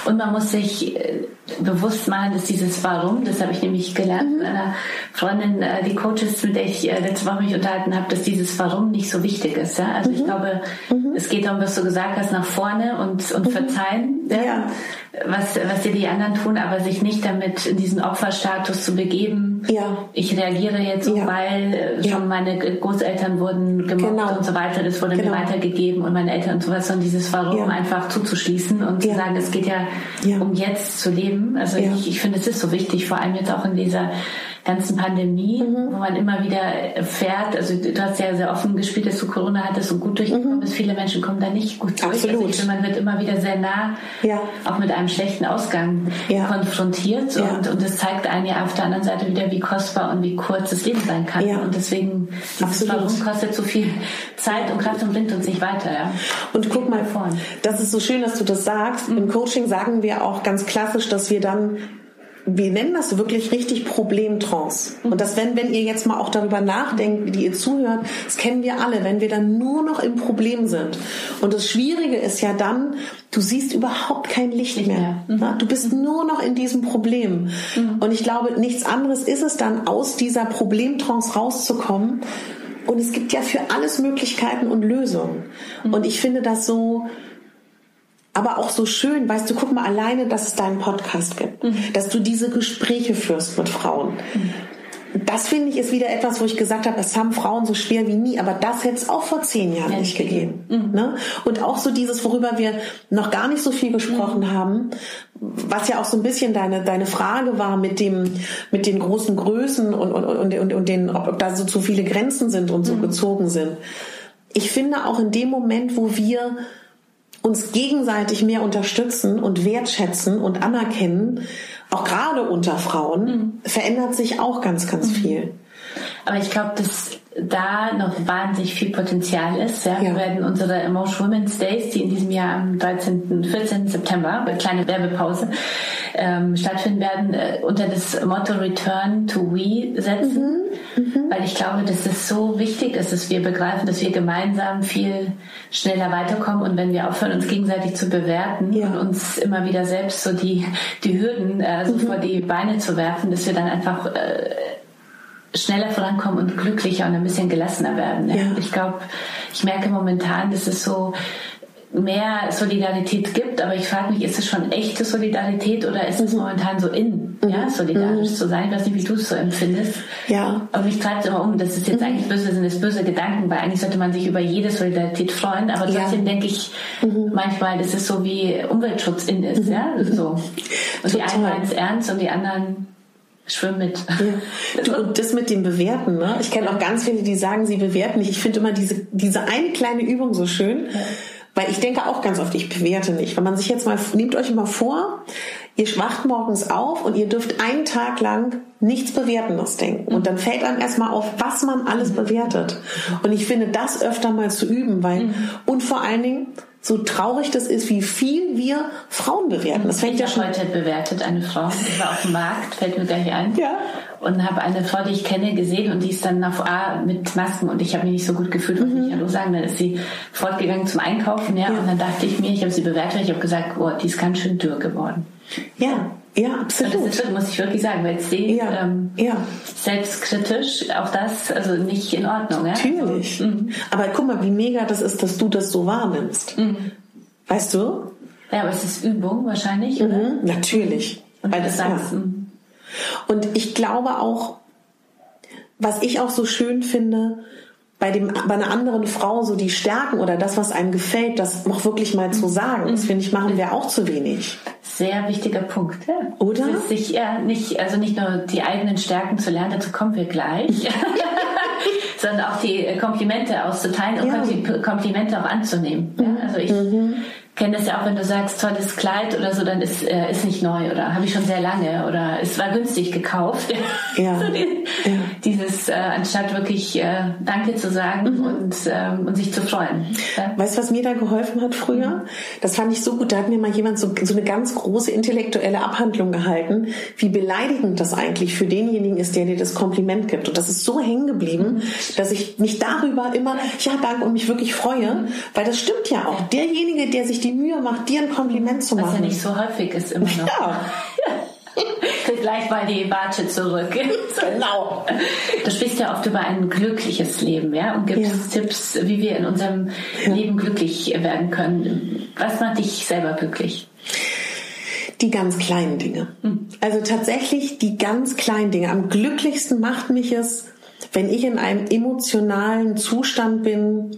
Und man muss sich äh, bewusst machen, dass dieses Warum, das habe ich nämlich gelernt mhm. einer Freundin, äh, die Coaches, mit der ich äh, letzte Woche mich unterhalten habe, dass dieses Warum nicht so wichtig ist. Ja? Also mhm. ich glaube, mhm. es geht darum, was du gesagt hast, nach vorne und, und mhm. verzeihen. Ja? ja was, was dir die anderen tun, aber sich nicht damit in diesen Opferstatus zu begeben. Ja. Ich reagiere jetzt so, weil äh, schon meine Großeltern wurden gemobbt genau. und so weiter, das wurde genau. mir weitergegeben und meine Eltern und sowas, sondern dieses Warum einfach zuzuschließen und zu sagen, es geht ja, um jetzt zu leben. Also ich, ich finde, es ist so wichtig, vor allem jetzt auch in dieser ganzen Pandemie, mhm. wo man immer wieder fährt. Also du hast ja sehr offen gespielt, dass du Corona hattest und gut durchgekommen mhm. bist. Viele Menschen kommen da nicht gut durch. Absolut. Also finde, man wird immer wieder sehr nah, ja. auch mit einem schlechten Ausgang ja. konfrontiert. Ja. Und, und das zeigt einen ja auf der anderen Seite wieder, wie kostbar und wie kurz das Leben sein kann. Ja. Und deswegen, dieses Warum kostet so viel Zeit und Kraft und bringt uns nicht weiter. Ja. Und guck mal, vorn. das ist so schön, dass du das sagst. Mhm. Im Coaching sagen wir auch ganz klassisch, dass wir dann wir nennen das wirklich richtig Problemtrance. Und das, wenn, wenn ihr jetzt mal auch darüber nachdenkt, die ihr zuhört, das kennen wir alle, wenn wir dann nur noch im Problem sind. Und das Schwierige ist ja dann, du siehst überhaupt kein Licht mehr. Mhm. Du bist nur noch in diesem Problem. Mhm. Und ich glaube, nichts anderes ist es dann, aus dieser Problemtrance rauszukommen. Und es gibt ja für alles Möglichkeiten und Lösungen. Mhm. Und ich finde das so, aber auch so schön, weißt du, guck mal alleine, dass es deinen Podcast gibt, mhm. dass du diese Gespräche führst mit Frauen. Mhm. Das finde ich ist wieder etwas, wo ich gesagt habe, es haben Frauen so schwer wie nie, aber das hätte es auch vor zehn Jahren ja, nicht gegeben. Mhm. Ne? Und auch so dieses, worüber wir noch gar nicht so viel gesprochen mhm. haben, was ja auch so ein bisschen deine, deine Frage war mit dem, mit den großen Größen und, und, und, und, und den, ob, ob da so zu viele Grenzen sind und so mhm. gezogen sind. Ich finde auch in dem Moment, wo wir uns gegenseitig mehr unterstützen und wertschätzen und anerkennen, auch gerade unter Frauen, mhm. verändert sich auch ganz, ganz mhm. viel. Aber ich glaube, dass da noch wahnsinnig viel Potenzial ist. Ja. Wir werden unsere Emotion Women's Days, die in diesem Jahr am 13. 14. September, eine kleine Werbepause, ähm, stattfinden werden, äh, unter das Motto Return to We setzen. Mhm. Mhm. Weil ich glaube, dass es so wichtig ist, dass wir begreifen, dass wir gemeinsam viel schneller weiterkommen und wenn wir aufhören, uns gegenseitig zu bewerten ja. und uns immer wieder selbst so die, die Hürden äh, so mhm. vor die Beine zu werfen, dass wir dann einfach äh, schneller vorankommen und glücklicher und ein bisschen gelassener werden. Ja. Ja. Ich glaube, ich merke momentan, dass es so mehr Solidarität gibt, aber ich frage mich, ist es schon echte Solidarität oder ist es mhm. momentan so in, mhm. ja, solidarisch mhm. zu sein? Ich weiß nicht, wie du es so empfindest. Ja. Aber mich treibt es immer um, das ist jetzt mhm. eigentlich böse, sind es böse Gedanken, weil eigentlich sollte man sich über jede Solidarität freuen, aber trotzdem ja. denke ich mhm. manchmal, das ist so wie Umweltschutz in ist, ja, so. Und Total. die einen meinen es ernst und die anderen schwimm mit. Ja. Du, und das mit dem Bewerten, ne? Ich kenne auch ganz viele, die sagen, sie bewerten nicht. Ich finde immer diese, diese eine kleine Übung so schön. Ja. Weil ich denke auch ganz oft, ich bewerte nicht. Wenn man sich jetzt mal, nehmt euch mal vor, ihr schwacht morgens auf und ihr dürft einen Tag lang nichts Bewertendes denken. Und dann fällt einem erstmal auf, was man alles bewertet. Und ich finde, das öfter mal zu üben, weil, mhm. und vor allen Dingen, so traurig das ist, wie viel wir Frauen bewerten. Das fängt ich ja schon heute bewertet eine Frau. Ich war auf dem Markt, fällt mir gleich ein. Ja. Und habe eine Frau, die ich kenne, gesehen und die ist dann auf A mit Masken und ich habe mich nicht so gut gefühlt, wollte mhm. ich Hallo sagen. Dann ist sie fortgegangen zum Einkaufen, ja, ja. und dann dachte ich mir, ich habe sie bewertet, ich habe gesagt, oh, die ist ganz schön dürr geworden. Ja, ja, absolut. Und das ist, muss ich wirklich sagen, weil es sehen, ja, ähm, ja. selbstkritisch, auch das, also nicht in Ordnung. Ja? Natürlich. Also, aber guck mal, wie mega das ist, dass du das so wahrnimmst. Mhm. Weißt du? Ja, aber es ist Übung wahrscheinlich, oder? Mhm, natürlich. Und weil das sagst, ja. Und ich glaube auch, was ich auch so schön finde, bei, dem, bei einer anderen Frau so die Stärken oder das, was einem gefällt, das auch wirklich mal zu sagen. Das finde ich, machen wir auch zu wenig. Sehr wichtiger Punkt. Ja. Oder? Sich ja nicht, also nicht nur die eigenen Stärken zu lernen, dazu kommen wir gleich, sondern auch die Komplimente auszuteilen und ja. Komplimente auch anzunehmen. Ja, also ich mhm kenne das ja auch, wenn du sagst, tolles Kleid oder so, dann ist, äh, ist nicht neu oder habe ich schon sehr lange oder es war günstig gekauft. Ja. so die, ja. Dieses, äh, anstatt wirklich äh, Danke zu sagen mhm. und, ähm, und sich zu freuen. Ja? Weißt du, was mir da geholfen hat früher? Mhm. Das fand ich so gut. Da hat mir mal jemand so, so eine ganz große intellektuelle Abhandlung gehalten, wie beleidigend das eigentlich für denjenigen ist, der dir das Kompliment gibt. Und das ist so hängen geblieben, mhm. dass ich mich darüber immer, ja, danke und mich wirklich freue, mhm. weil das stimmt ja auch. Derjenige, der sich die Mühe macht, dir ein Kompliment zu machen. Was ja nicht so häufig ist immer noch. Ja. Gleich mal die Watsche zurück. genau. Du sprichst ja oft über ein glückliches Leben, ja, und gibst ja. Tipps, wie wir in unserem ja. Leben glücklich werden können. Was macht dich selber glücklich? Die ganz kleinen Dinge. Hm. Also tatsächlich die ganz kleinen Dinge. Am glücklichsten macht mich es, wenn ich in einem emotionalen Zustand bin,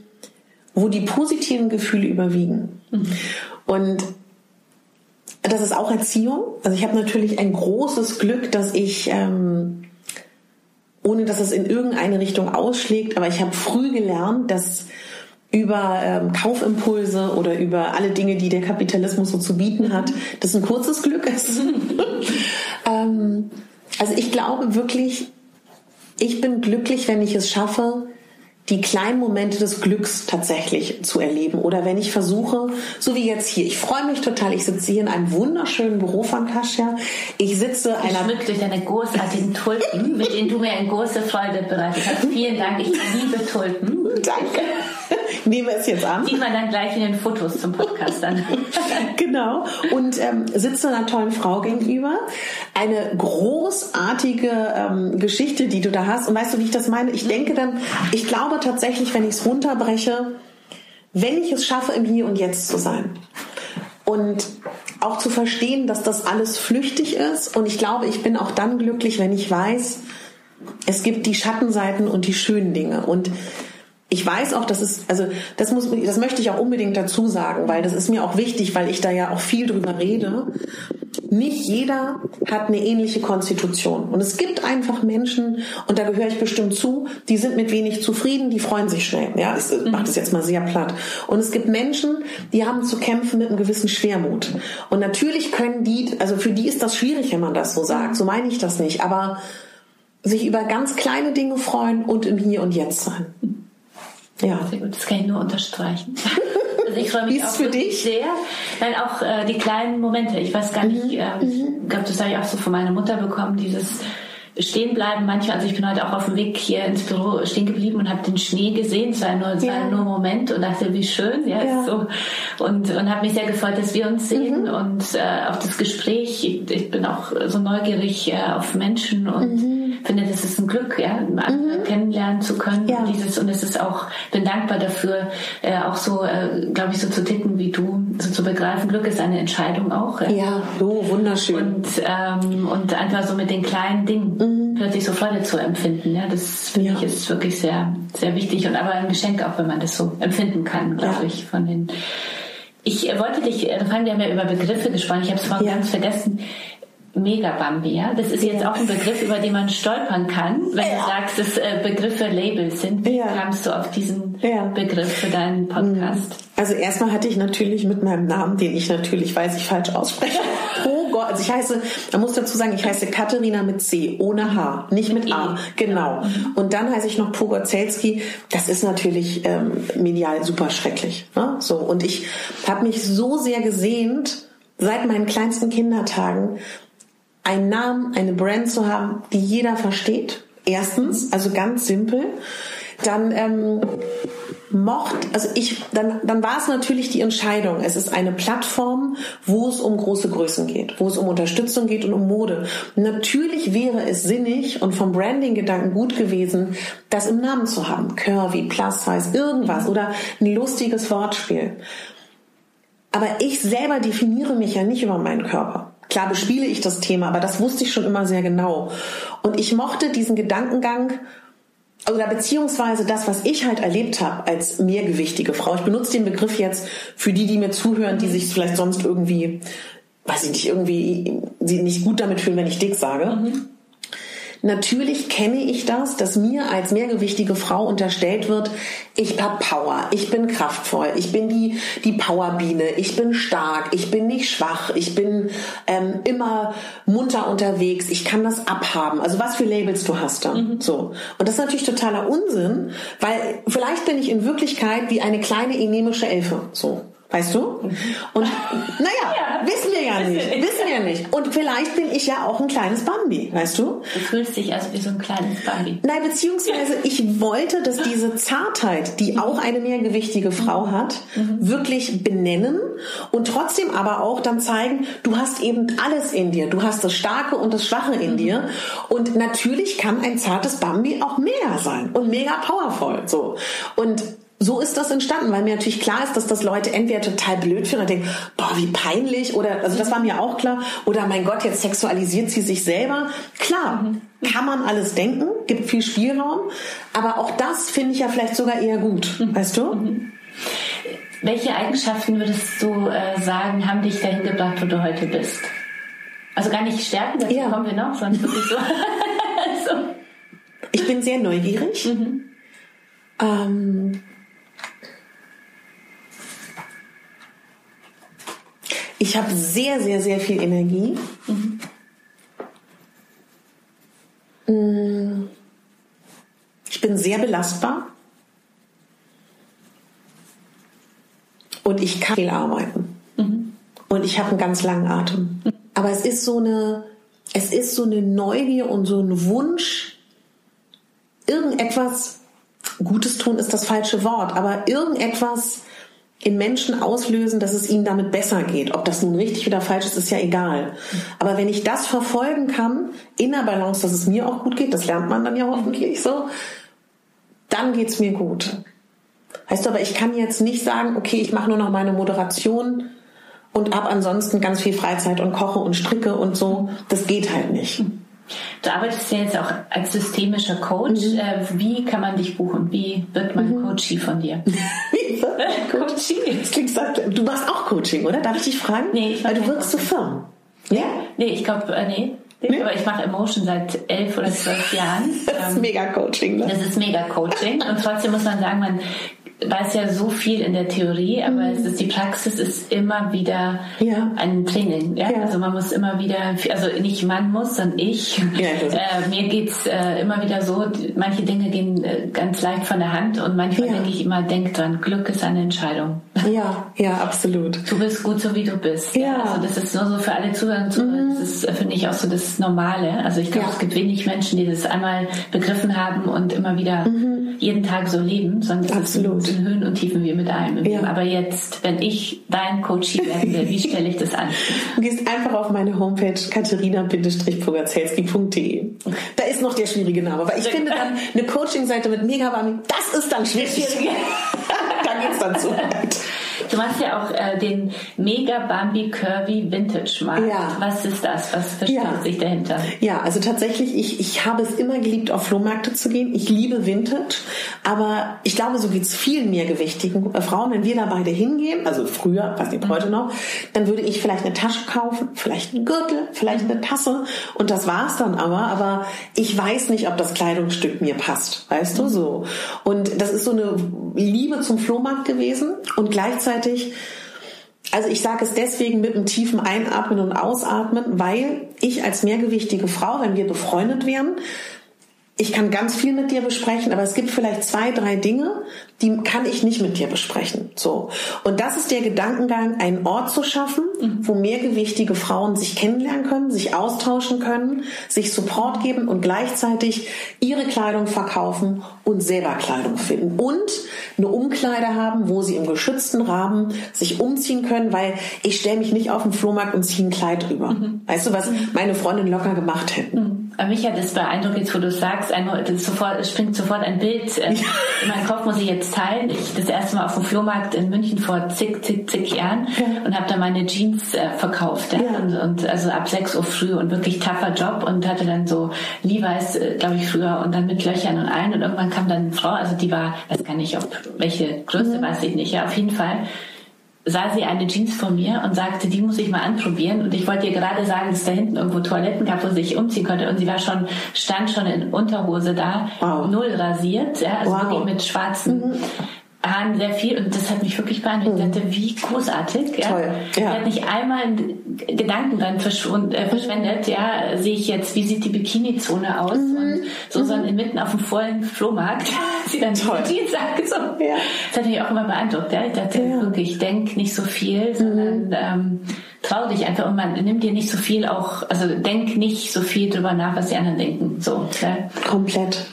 wo die positiven Gefühle überwiegen. Mhm. Und das ist auch Erziehung. Also ich habe natürlich ein großes Glück, dass ich, ähm, ohne dass es in irgendeine Richtung ausschlägt, aber ich habe früh gelernt, dass über ähm, Kaufimpulse oder über alle Dinge, die der Kapitalismus so zu bieten hat, das ein kurzes Glück ist. ähm, also ich glaube wirklich, ich bin glücklich, wenn ich es schaffe, die kleinen Momente des Glücks tatsächlich zu erleben. Oder wenn ich versuche, so wie jetzt hier, ich freue mich total, ich sitze hier in einem wunderschönen Büro von Kasia. Ich sitze einer... Geschmückt durch deine großartigen Tulpen, mit denen du mir eine große Freude bereitet hast. Vielen Dank, ich liebe Tulpen. Danke. Nehme es jetzt an. Sieht man dann gleich in den Fotos zum Podcast an. genau. Und ähm, sitze einer tollen Frau gegenüber. Eine großartige ähm, Geschichte, die du da hast. Und weißt du, wie ich das meine? Ich denke dann, ich glaube tatsächlich, wenn ich es runterbreche, wenn ich es schaffe, im Hier und Jetzt zu sein. Und auch zu verstehen, dass das alles flüchtig ist. Und ich glaube, ich bin auch dann glücklich, wenn ich weiß, es gibt die Schattenseiten und die schönen Dinge. Und ich weiß auch, dass es, also das muss, das möchte ich auch unbedingt dazu sagen, weil das ist mir auch wichtig, weil ich da ja auch viel drüber rede. Nicht jeder hat eine ähnliche Konstitution. Und es gibt einfach Menschen, und da gehöre ich bestimmt zu, die sind mit wenig zufrieden, die freuen sich schnell. Ja, ich mache das jetzt mal sehr platt. Und es gibt Menschen, die haben zu kämpfen mit einem gewissen Schwermut. Und natürlich können die, also für die ist das schwierig, wenn man das so sagt. So meine ich das nicht. Aber sich über ganz kleine Dinge freuen und im Hier und Jetzt sein. Ja. Sehr gut, das kann ich nur unterstreichen. Also ich freue mich auch für dich? sehr, weil auch äh, die kleinen Momente, ich weiß gar nicht, mhm. äh, ich glaube, das habe ich auch so von meiner Mutter bekommen, dieses stehen bleiben manchmal. Also ich bin heute auch auf dem Weg hier ins Büro stehen geblieben und habe den Schnee gesehen. Es war nur, es ja. war nur ein Moment und dachte, wie schön. Ja, ja. So. Und, und habe mich sehr gefreut, dass wir uns sehen mhm. und äh, auf das Gespräch. Ich, ich, bin auch so neugierig äh, auf Menschen und mhm. Finde, das ist ein Glück, ja, mhm. kennenlernen zu können. Ja. Und dieses und es ist auch, bin dankbar dafür, äh, auch so, äh, glaube ich, so zu ticken wie du, so zu begreifen. Glück ist eine Entscheidung auch. Ja, ja so wunderschön. Und, ähm, und einfach so mit den kleinen Dingen mhm. plötzlich so Freude zu empfinden. Ja, das finde ja. ich ist wirklich sehr, sehr wichtig und aber ein Geschenk auch, wenn man das so empfinden kann, glaube ich, von den. Ich wollte dich, fangen wir haben ja über Begriffe gesprochen, ich habe es vorhin ja. ganz vergessen. Mega-Bambi, ja? Das ist jetzt auch ein Begriff, über den man stolpern kann, wenn ja. du sagst, dass äh, Begriffe Labels sind. Wie ja. kamst du auf diesen ja. Begriff für deinen Podcast? Also erstmal hatte ich natürlich mit meinem Namen, den ich natürlich weiß, ich falsch ausspreche. oh Gott, also ich heiße, man muss dazu sagen, ich heiße Katharina mit C, ohne H, nicht mit, mit A. E. Genau. Mhm. Und dann heiße ich noch Pogorzelski. Das ist natürlich ähm, medial super schrecklich. Ne? So und ich habe mich so sehr gesehnt seit meinen kleinsten Kindertagen einen Namen, eine Brand zu haben, die jeder versteht. Erstens, also ganz simpel. Dann ähm, mocht, also ich, dann, dann war es natürlich die Entscheidung. Es ist eine Plattform, wo es um große Größen geht, wo es um Unterstützung geht und um Mode. Natürlich wäre es sinnig und vom Branding-Gedanken gut gewesen, das im Namen zu haben. Curvy, Plus Size, irgendwas oder ein lustiges Wortspiel. Aber ich selber definiere mich ja nicht über meinen Körper. Klar bespiele ich das Thema, aber das wusste ich schon immer sehr genau. Und ich mochte diesen Gedankengang oder beziehungsweise das, was ich halt erlebt habe als mehrgewichtige Frau. Ich benutze den Begriff jetzt für die, die mir zuhören, die sich vielleicht sonst irgendwie, weiß ich nicht, irgendwie sie nicht gut damit fühlen, wenn ich dick sage. Mhm. Natürlich kenne ich das, dass mir als mehrgewichtige Frau unterstellt wird, ich habe Power, ich bin kraftvoll, ich bin die, die Powerbiene, ich bin stark, ich bin nicht schwach, ich bin ähm, immer munter unterwegs, ich kann das abhaben. Also was für Labels du hast da. Mhm. So. Und das ist natürlich totaler Unsinn, weil vielleicht bin ich in Wirklichkeit wie eine kleine enemische Elfe. So. Weißt du? Und naja, ja. wissen wir ja nicht. Wissen wir nicht. Und vielleicht bin ich ja auch ein kleines Bambi, weißt du? Du fühlst dich also wie so ein kleines Bambi. Nein, beziehungsweise ich wollte, dass diese Zartheit, die auch eine mehrgewichtige Frau hat, mhm. wirklich benennen und trotzdem aber auch dann zeigen, du hast eben alles in dir. Du hast das Starke und das Schwache in mhm. dir. Und natürlich kann ein zartes Bambi auch mehr sein und mega powerful. So. Und so ist das entstanden, weil mir natürlich klar ist, dass das Leute entweder total blöd finden und denken, boah, wie peinlich, oder, also das war mir auch klar, oder mein Gott, jetzt sexualisiert sie sich selber. Klar, mhm. kann man alles denken, gibt viel Spielraum, aber auch das finde ich ja vielleicht sogar eher gut, mhm. weißt du? Mhm. Welche Eigenschaften würdest du äh, sagen, haben dich dahin gebracht, wo du heute bist? Also gar nicht Stärken, dazu ja. kommen wir noch, sondern wirklich so. so. Ich bin sehr neugierig. Mhm. Ähm, Ich habe sehr, sehr, sehr viel Energie. Mhm. Ich bin sehr belastbar. Und ich kann viel arbeiten. Mhm. Und ich habe einen ganz langen Atem. Aber es ist so eine, es ist so eine Neugier und so ein Wunsch, irgendetwas Gutes tun ist das falsche Wort, aber irgendetwas in Menschen auslösen, dass es ihnen damit besser geht. Ob das nun richtig oder falsch ist, ist ja egal. Aber wenn ich das verfolgen kann, in der Balance, dass es mir auch gut geht, das lernt man dann ja hoffentlich so, dann geht's mir gut. Heißt aber, ich kann jetzt nicht sagen, okay, ich mache nur noch meine Moderation und ab ansonsten ganz viel Freizeit und koche und stricke und so. Das geht halt nicht. Du arbeitest ja jetzt auch als systemischer Coach. Mhm. Äh, wie kann man dich buchen? Wie wird man mhm. Coachie von dir? Wie wird man Coachie? Das klingt du machst auch Coaching, oder? Darf ich dich fragen? Nee, ich Weil du wirkst so firm. Ja? Nee, ich glaube, äh, nee. Nee? Aber ich mache Emotion seit elf oder zwölf Jahren. Das ist mega Coaching. Ne? Das ist mega Coaching. Und trotzdem muss man sagen, man weiß ja so viel in der Theorie, aber mhm. ist, die Praxis ist immer wieder ja. ein Training. Ja? ja? Also man muss immer wieder, also nicht man muss, sondern ich. Ja, äh, mir geht's äh, immer wieder so, manche Dinge gehen äh, ganz leicht von der Hand und manchmal denke ich immer, denk dran, Glück ist eine Entscheidung. Ja, ja, absolut. Du bist gut so wie du bist. Ja. Also das ist nur so für alle Zuhörer und Zuhörer, mhm. das ist, äh, finde ich, auch so das Normale. Also ich glaube, es gibt wenig Menschen, die das einmal begriffen haben und immer wieder mhm. jeden Tag so leben, sondern das absolut. ist in Höhen und Tiefen wie mit allem. Ja. Aber jetzt, wenn ich dein Coachie werden will, wie stelle ich das an? Du gehst einfach auf meine Homepage katharina-pogazelski.de. Da ist noch der schwierige Name, weil ich finde dann eine Coaching-Seite mit Megabami, das ist dann schwierig. da geht's dann zu weit. Du machst ja auch äh, den Mega Bambi Curvy Vintage Markt. Ja. Was ist das? Was versteckt ja. sich dahinter? Ja, also tatsächlich, ich, ich habe es immer geliebt, auf Flohmärkte zu gehen. Ich liebe Vintage, aber ich glaube, so geht es vielen mehrgewichtigen äh, Frauen, wenn wir da beide hingehen, also früher, weiß nicht, heute noch, dann würde ich vielleicht eine Tasche kaufen, vielleicht einen Gürtel, vielleicht eine Tasse und das war's dann aber. Aber ich weiß nicht, ob das Kleidungsstück mir passt, weißt du so. Und das ist so eine Liebe zum Flohmarkt gewesen und gleichzeitig also ich sage es deswegen mit einem tiefen Einatmen und Ausatmen, weil ich als mehrgewichtige Frau, wenn wir befreundet wären, ich kann ganz viel mit dir besprechen, aber es gibt vielleicht zwei, drei Dinge, die kann ich nicht mit dir besprechen. So. Und das ist der Gedankengang, einen Ort zu schaffen, mhm. wo mehrgewichtige Frauen sich kennenlernen können, sich austauschen können, sich Support geben und gleichzeitig ihre Kleidung verkaufen und selber Kleidung finden. Und eine Umkleide haben, wo sie im geschützten Rahmen sich umziehen können, weil ich stelle mich nicht auf den Flohmarkt und ziehe ein Kleid drüber. Mhm. Weißt du, was mhm. meine Freundin locker gemacht hätten. Mhm. Mich hat das beeindruckt, jetzt wo du sagst, einmal, sofort, es springt sofort ein Bild. Äh, in meinem Kopf muss ich jetzt teilen. Ich das erste Mal auf dem Flohmarkt in München vor zig, zig, zig Jahren ja. und habe da meine Jeans äh, verkauft. Ja? ja. Und, und, also ab 6 Uhr früh und wirklich taffer Job und hatte dann so Levi's, äh, glaube ich, früher und dann mit Löchern und allen. Und irgendwann kam dann eine Frau, also die war, weiß gar nicht, ob welche Größe, mhm. weiß ich nicht, ja, auf jeden Fall sah sie eine Jeans von mir und sagte, die muss ich mal anprobieren. Und ich wollte ihr gerade sagen, dass da hinten irgendwo Toiletten gab, wo sie sich umziehen konnte. Und sie war schon, stand schon in Unterhose da, wow. null rasiert, ja, also wow. wirklich mit schwarzen mhm. Haaren sehr viel und das hat mich wirklich beeindruckt. Ich mhm. dachte, wie großartig. Ja? Toll. Ja. Sie hat nicht einmal Gedanken dann äh, verschwendet, ja, sehe ich jetzt, wie sieht die Bikini-Zone aus mhm. und so, mhm. sondern inmitten auf dem vollen Flohmarkt sie dann Toll. die Jeans angezogen. Ja. Das hat mich auch immer beeindruckt. Ja? Ich dachte ja. wirklich, denk nicht so viel, sondern mhm. ähm, trau dich einfach und man nimmt dir nicht so viel auch, also denk nicht so viel drüber nach, was die anderen denken. So, ja? Komplett.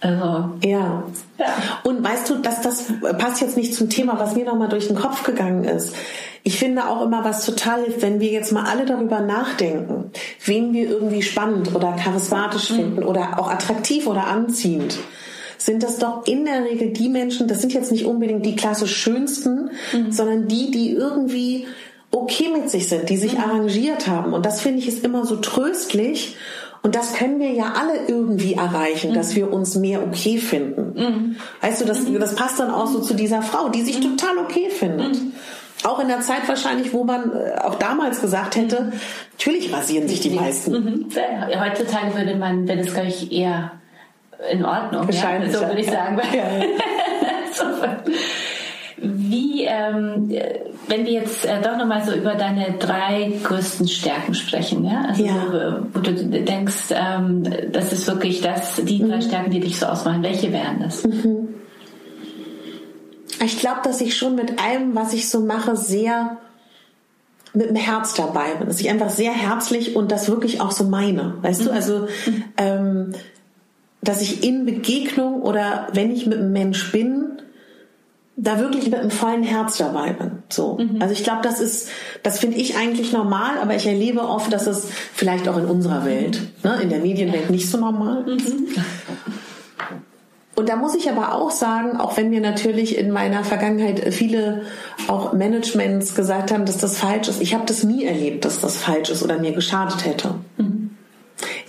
Also, ja. ja. Und weißt du, dass das passt jetzt nicht zum Thema, was mir nochmal durch den Kopf gegangen ist. Ich finde auch immer, was total hilft, wenn wir jetzt mal alle darüber nachdenken, wen wir irgendwie spannend oder charismatisch mhm. finden oder auch attraktiv oder anziehend sind das doch in der Regel die Menschen, das sind jetzt nicht unbedingt die klassisch schönsten, mhm. sondern die, die irgendwie okay mit sich sind, die sich mhm. arrangiert haben. Und das finde ich ist immer so tröstlich und das können wir ja alle irgendwie erreichen, mhm. dass wir uns mehr okay finden. Mhm. Weißt du, das, mhm. das passt dann auch so zu dieser Frau, die sich mhm. total okay findet. Mhm. Auch in der Zeit wahrscheinlich, wo man äh, auch damals gesagt hätte, natürlich rasieren sich die meisten. Heutzutage würde man, wäre das, glaube ich, eher in Ordnung. Ja? So würde ich sagen. Ja. so. Wie, ähm, wenn wir jetzt äh, doch nochmal so über deine drei größten Stärken sprechen, ja? Also ja. Wo du denkst, ähm, das ist wirklich das, die drei mhm. Stärken, die dich so ausmachen. Welche wären das? Mhm. Ich glaube, dass ich schon mit allem, was ich so mache, sehr mit dem Herz dabei bin. Dass ich einfach sehr herzlich und das wirklich auch so meine. Weißt mhm. du, also mhm. ähm, dass ich in Begegnung oder wenn ich mit einem Mensch bin, da wirklich mit einem vollen Herz dabei bin. So. Mhm. Also ich glaube, das ist, das finde ich eigentlich normal, aber ich erlebe oft, dass es vielleicht auch in unserer Welt, ne, in der Medienwelt nicht so normal ist. Mhm. Und da muss ich aber auch sagen, auch wenn mir natürlich in meiner Vergangenheit viele auch Managements gesagt haben, dass das falsch ist, ich habe das nie erlebt, dass das falsch ist oder mir geschadet hätte. Mhm.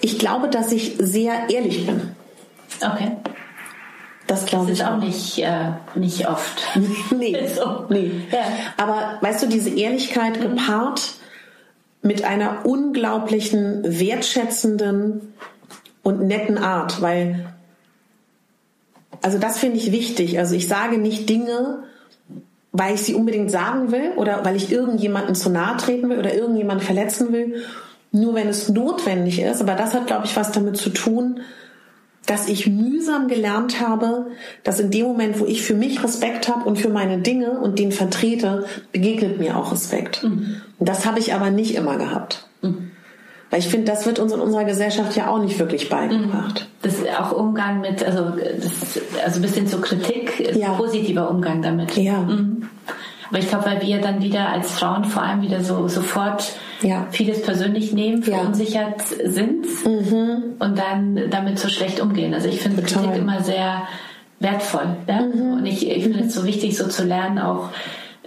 Ich glaube, dass ich sehr ehrlich bin. Okay. Das glaube ich. Das ist auch, nicht, äh, nicht oft. nee. so. nee. Ja. Aber weißt du, diese Ehrlichkeit mhm. gepaart mit einer unglaublichen, wertschätzenden und netten Art, weil, also das finde ich wichtig. Also ich sage nicht Dinge, weil ich sie unbedingt sagen will oder weil ich irgendjemanden zu nahe treten will oder irgendjemanden verletzen will, nur wenn es notwendig ist. Aber das hat, glaube ich, was damit zu tun, dass ich mühsam gelernt habe, dass in dem Moment, wo ich für mich Respekt habe und für meine Dinge und den vertrete, begegnet mir auch Respekt. Mhm. Und das habe ich aber nicht immer gehabt. Mhm. Weil ich finde, das wird uns in unserer Gesellschaft ja auch nicht wirklich beigebracht. Das ist auch Umgang mit, also, das, also ein bisschen zur Kritik, ja. positiver Umgang damit. Ja. Mhm. Aber ich glaube, weil wir dann wieder als Frauen vor allem wieder so sofort ja. vieles persönlich nehmen, verunsichert ja. sind mhm. und dann damit so schlecht umgehen. Also ich finde Kritik immer sehr wertvoll. Ja? Mhm. Und ich, ich finde es so wichtig, so zu lernen, auch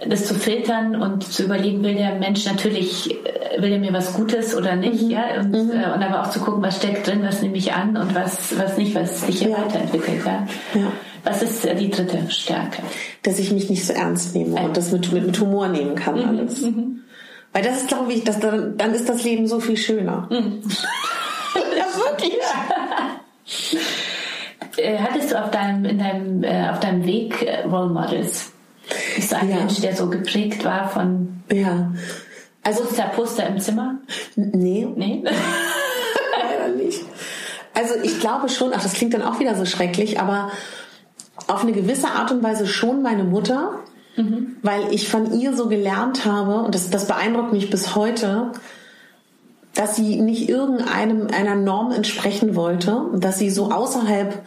das zu filtern und zu überlegen, will der Mensch natürlich, äh, will er mir was Gutes oder nicht, mhm. ja, und, mhm. äh, und aber auch zu gucken, was steckt drin, was nehme ich an und was, was nicht, was sich hier ja. weiterentwickelt, ja. ja. Was ist äh, die dritte Stärke? Dass ich mich nicht so ernst nehme und das mit, mit, mit Humor nehmen kann, mhm. alles. Mhm. Weil das ist, glaube ich, das, dann, dann ist das Leben so viel schöner. Mhm. ja, wirklich. Äh, hattest du auf deinem, in deinem, äh, auf deinem Weg äh, Role Models? Bist du ein ja. Mensch, der so geprägt war von ja. also, Poster, Poster im Zimmer? Nee. Nee? Leider nicht. Also ich glaube schon, ach, das klingt dann auch wieder so schrecklich, aber auf eine gewisse Art und Weise schon meine Mutter, mhm. weil ich von ihr so gelernt habe, und das, das beeindruckt mich bis heute, dass sie nicht irgendeinem einer Norm entsprechen wollte dass sie so außerhalb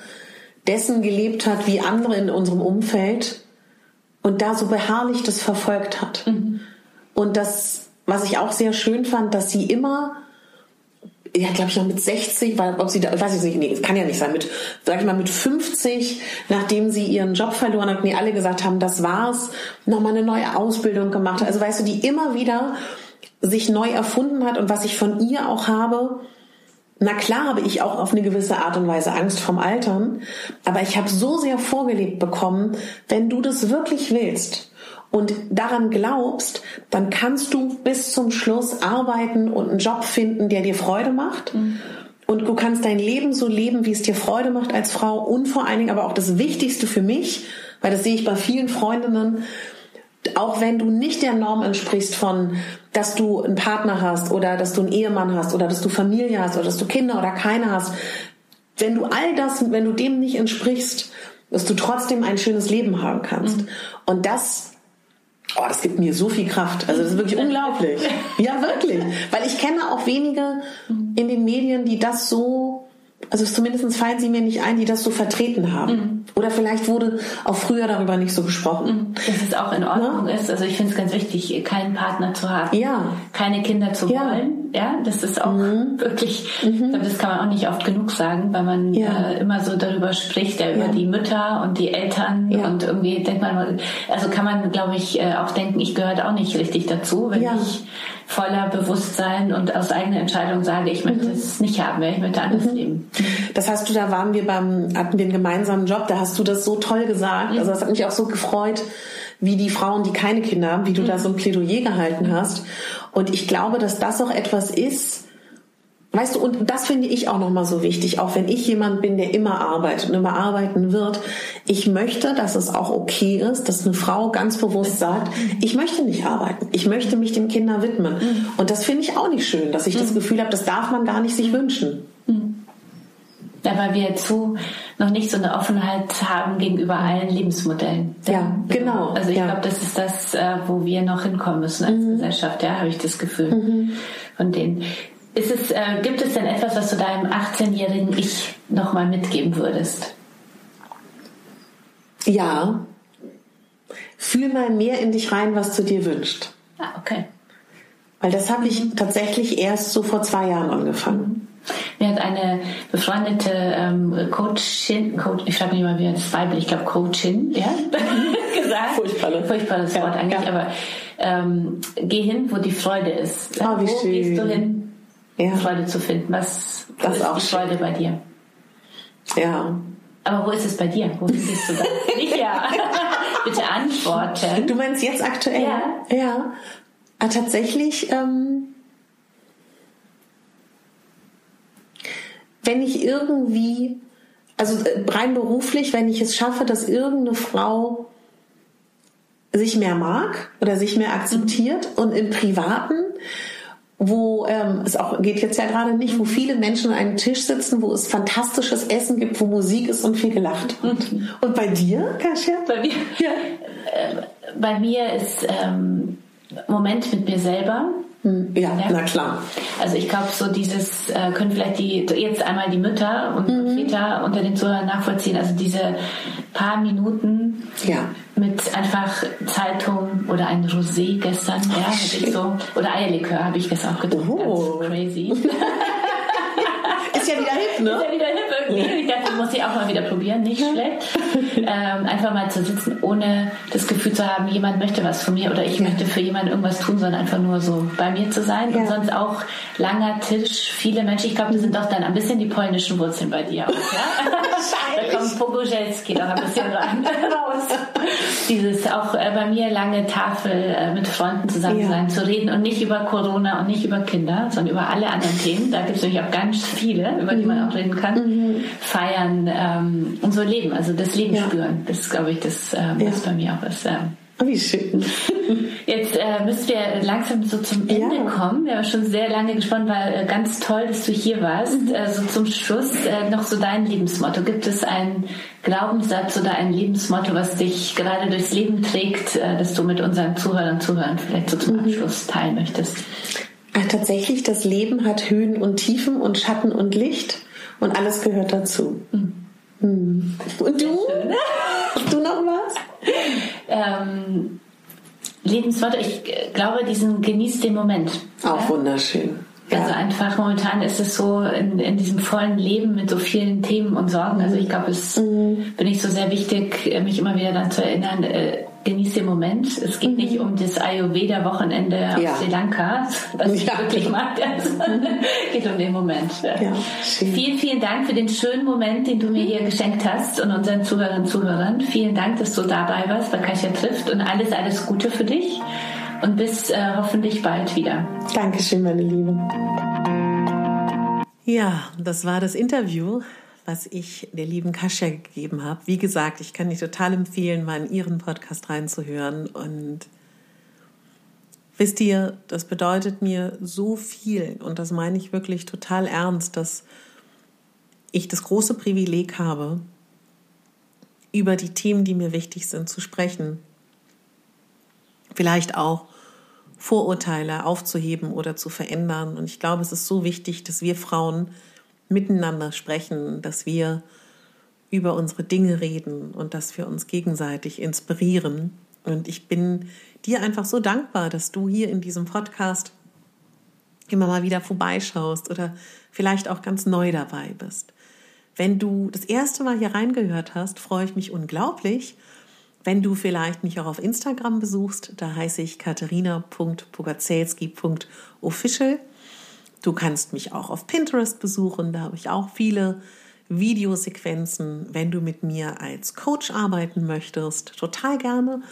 dessen gelebt hat wie andere in unserem Umfeld und da so beharrlich das verfolgt hat. Mhm. Und das, was ich auch sehr schön fand, dass sie immer ja, glaube ich, noch mit 60, weil ob sie da, weiß ich nicht, nee, kann ja nicht sein, mit, sag ich mal, mit 50, nachdem sie ihren Job verloren hat, nee, alle gesagt haben, das war's, nochmal eine neue Ausbildung gemacht hat. Also weißt du, die immer wieder sich neu erfunden hat und was ich von ihr auch habe, na klar habe ich auch auf eine gewisse Art und Weise Angst vom Altern, aber ich habe so sehr vorgelebt bekommen, wenn du das wirklich willst und daran glaubst, dann kannst du bis zum Schluss arbeiten und einen Job finden, der dir Freude macht. Mhm. Und du kannst dein Leben so leben, wie es dir Freude macht als Frau und vor allen Dingen aber auch das Wichtigste für mich, weil das sehe ich bei vielen Freundinnen, auch wenn du nicht der Norm entsprichst von, dass du einen Partner hast oder dass du einen Ehemann hast oder dass du Familie hast oder dass du Kinder oder keine hast, wenn du all das, wenn du dem nicht entsprichst, dass du trotzdem ein schönes Leben haben kannst. Mhm. Und das Oh, das gibt mir so viel Kraft. Also das ist wirklich unglaublich. Ja, wirklich. Weil ich kenne auch wenige in den Medien, die das so also zumindest fallen sie mir nicht ein, die das so vertreten haben. Mhm. Oder vielleicht wurde auch früher darüber nicht so gesprochen. Mhm. Dass es auch in Ordnung ja? ist. Also ich finde es ganz wichtig, keinen Partner zu haben, ja. keine Kinder zu ja. wollen. Ja, das ist auch mhm. wirklich, mhm. das kann man auch nicht oft genug sagen, weil man ja. äh, immer so darüber spricht, ja, über die Mütter und die Eltern und irgendwie denkt man, also kann man, glaube ich, äh, auch denken, ich gehöre auch nicht richtig dazu, wenn ich voller Bewusstsein und aus eigener Entscheidung sage, ich möchte mhm. es nicht haben, ich möchte anders mhm. leben. Das hast du, da waren wir beim, hatten wir einen gemeinsamen Job, da hast du das so toll gesagt. Also das hat mich auch so gefreut, wie die Frauen, die keine Kinder haben, wie du da mhm. so ein Plädoyer gehalten hast. Und ich glaube, dass das auch etwas ist, Weißt du, und das finde ich auch nochmal so wichtig, auch wenn ich jemand bin, der immer arbeitet und immer arbeiten wird. Ich möchte, dass es auch okay ist, dass eine Frau ganz bewusst sagt, ich möchte nicht arbeiten, ich möchte mich dem Kinder widmen. Mhm. Und das finde ich auch nicht schön, dass ich das mhm. Gefühl habe, das darf man gar nicht sich wünschen. Ja, weil wir zu noch nicht so eine Offenheit haben gegenüber allen Lebensmodellen. Ja, genau. Also ich ja. glaube, das ist das, äh, wo wir noch hinkommen müssen als mhm. Gesellschaft, ja, habe ich das Gefühl. Mhm. Von denen. Ist es, äh, gibt es denn etwas, was du deinem 18-jährigen Ich nochmal mitgeben würdest? Ja. Fühl mal mehr in dich rein, was du dir wünschst. Ah, okay. Weil das habe ich mhm. tatsächlich erst so vor zwei Jahren angefangen. Mir hat eine befreundete ähm, Coachin, Coach, ich frage mich mal, wie man das weiblich, ich glaube Coachin, ja, gesagt. Furchtbares, Furchtbares Wort eigentlich, ja. aber ähm, geh hin, wo die Freude ist. Oh, wie wo schön. gehst du hin? ja. Freude zu finden. Was das ist auch die Freude bei dir? Ja. Aber wo ist es bei dir? Wo bist du da? Nicht ja. Bitte antworten. Du meinst jetzt aktuell? Ja. Ja. Ah, tatsächlich, ähm, wenn ich irgendwie, also äh, rein beruflich, wenn ich es schaffe, dass irgendeine Frau sich mehr mag oder sich mehr akzeptiert mhm. und im Privaten wo ähm, es auch geht jetzt ja gerade nicht, wo viele Menschen an einem Tisch sitzen, wo es fantastisches Essen gibt, wo Musik ist und viel gelacht wird. Mhm. Und bei dir, Kasia? Bei mir, ja. äh, bei mir ist ähm, Moment mit mir selber. Hm, ja, ja, na klar. Also ich glaube, so dieses äh, können vielleicht die jetzt einmal die Mütter und mhm. Väter unter den Zuhörern nachvollziehen. Also diese paar Minuten ja. mit einfach Zeitung oder ein Rosé gestern, oh, ja, ich so oder Eierlikör habe ich gestern auch getrunken. Oh. Ganz crazy. ist ja wieder hip, ne? Ist ja wieder hip irgendwie. Ich dachte, muss ich auch mal wieder probieren, nicht schlecht. Ähm, einfach mal zu sitzen, ohne das Gefühl zu haben, jemand möchte was von mir oder ich ja. möchte für jemanden irgendwas tun, sondern einfach nur so bei mir zu sein. Ja. Und sonst auch langer Tisch, viele Menschen. Ich glaube, das sind doch dann ein bisschen die polnischen Wurzeln bei dir auch, ja? da kommt Pogozelski noch ein bisschen rein, raus. Dieses auch äh, bei mir lange Tafel äh, mit Freunden zusammen ja. sein, zu reden und nicht über Corona und nicht über Kinder, sondern über alle anderen Themen. Da gibt es nämlich auch ganz viele, über die man auch reden kann. Mhm. Feiern ähm, und so leben, also das Leben ja. spüren. Das ist, glaube ich, das, ähm, ja. was bei mir auch ist. Ähm, Oh, wie schön. Jetzt äh, müssen wir langsam so zum Ende ja. kommen. Wir haben schon sehr lange gesprochen, war äh, ganz toll, dass du hier warst. Mhm. Äh, so zum Schluss äh, noch so dein Lebensmotto. Gibt es einen Glaubenssatz oder ein Lebensmotto, was dich gerade durchs Leben trägt, äh, das du mit unseren Zuhörern und Zuhörern vielleicht so zum mhm. Abschluss teilen möchtest? Tatsächlich, das Leben hat Höhen und Tiefen und Schatten und Licht und alles gehört dazu. Mhm. Mhm. Und du? Hast du noch was? ähm, Lebensworte, ich glaube, diesen genießt den Moment. Auch ja? wunderschön. Also ja. einfach momentan ist es so in, in, diesem vollen Leben mit so vielen Themen und Sorgen. Also ich glaube, es mhm. bin ich so sehr wichtig, mich immer wieder daran zu erinnern, äh, genieß den Moment. Es geht mhm. nicht um das Ayurveda-Wochenende ja. auf Sri Lanka, was ich wirklich mag. Es geht um den Moment. Ja, vielen, vielen Dank für den schönen Moment, den du mir hier geschenkt hast und unseren Zuhörern und Zuhörern. Vielen Dank, dass du dabei warst bei Kasia trifft und alles, alles Gute für dich und bis äh, hoffentlich bald wieder. Dankeschön, meine Liebe. Ja, das war das Interview was ich der lieben Kasia gegeben habe. Wie gesagt, ich kann dich total empfehlen, mal in ihren Podcast reinzuhören. Und wisst ihr, das bedeutet mir so viel und das meine ich wirklich total ernst, dass ich das große Privileg habe, über die Themen, die mir wichtig sind, zu sprechen. Vielleicht auch Vorurteile aufzuheben oder zu verändern. Und ich glaube, es ist so wichtig, dass wir Frauen miteinander sprechen, dass wir über unsere Dinge reden und dass wir uns gegenseitig inspirieren. Und ich bin dir einfach so dankbar, dass du hier in diesem Podcast immer mal wieder vorbeischaust oder vielleicht auch ganz neu dabei bist. Wenn du das erste Mal hier reingehört hast, freue ich mich unglaublich. Wenn du vielleicht mich auch auf Instagram besuchst, da heiße ich katharina.pogacelski.official. Du kannst mich auch auf Pinterest besuchen, da habe ich auch viele Videosequenzen, wenn du mit mir als Coach arbeiten möchtest. Total gerne.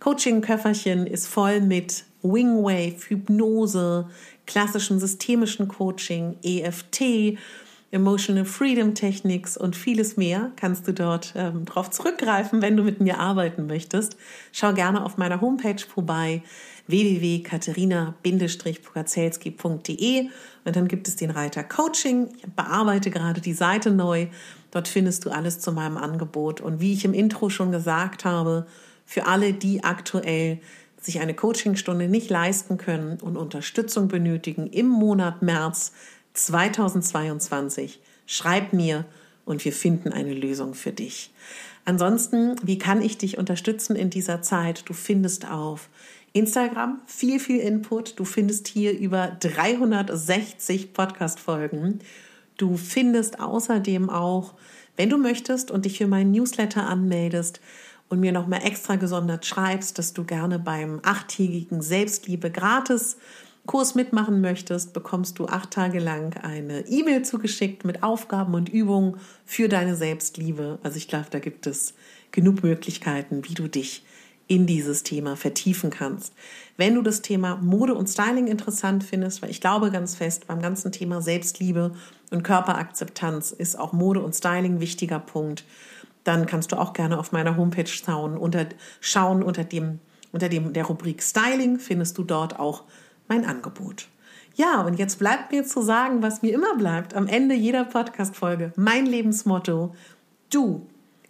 Coaching-Köfferchen ist voll mit Wingwave, Hypnose, klassischen systemischen Coaching, EFT, Emotional Freedom Techniques und vieles mehr kannst du dort ähm, drauf zurückgreifen, wenn du mit mir arbeiten möchtest. Schau gerne auf meiner Homepage vorbei www.katharina-pugazelski.de und dann gibt es den Reiter Coaching. Ich bearbeite gerade die Seite neu. Dort findest du alles zu meinem Angebot. Und wie ich im Intro schon gesagt habe, für alle, die aktuell sich eine Coachingstunde nicht leisten können und Unterstützung benötigen im Monat März 2022, schreib mir und wir finden eine Lösung für dich. Ansonsten, wie kann ich dich unterstützen in dieser Zeit? Du findest auf Instagram, viel, viel Input. Du findest hier über 360 Podcast-Folgen. Du findest außerdem auch, wenn du möchtest und dich für meinen Newsletter anmeldest und mir nochmal extra gesondert schreibst, dass du gerne beim achttägigen Selbstliebe gratis Kurs mitmachen möchtest, bekommst du acht Tage lang eine E-Mail zugeschickt mit Aufgaben und Übungen für deine Selbstliebe. Also ich glaube, da gibt es genug Möglichkeiten, wie du dich in dieses Thema vertiefen kannst. Wenn du das Thema Mode und Styling interessant findest, weil ich glaube ganz fest, beim ganzen Thema Selbstliebe und Körperakzeptanz ist auch Mode und Styling ein wichtiger Punkt, dann kannst du auch gerne auf meiner Homepage schauen. Unter, schauen unter dem, unter dem, der Rubrik Styling findest du dort auch mein Angebot. Ja, und jetzt bleibt mir zu sagen, was mir immer bleibt am Ende jeder Podcast-Folge. Mein Lebensmotto. Du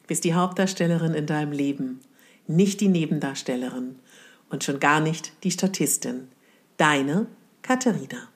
bist die Hauptdarstellerin in deinem Leben nicht die Nebendarstellerin und schon gar nicht die Statistin. Deine Katharina.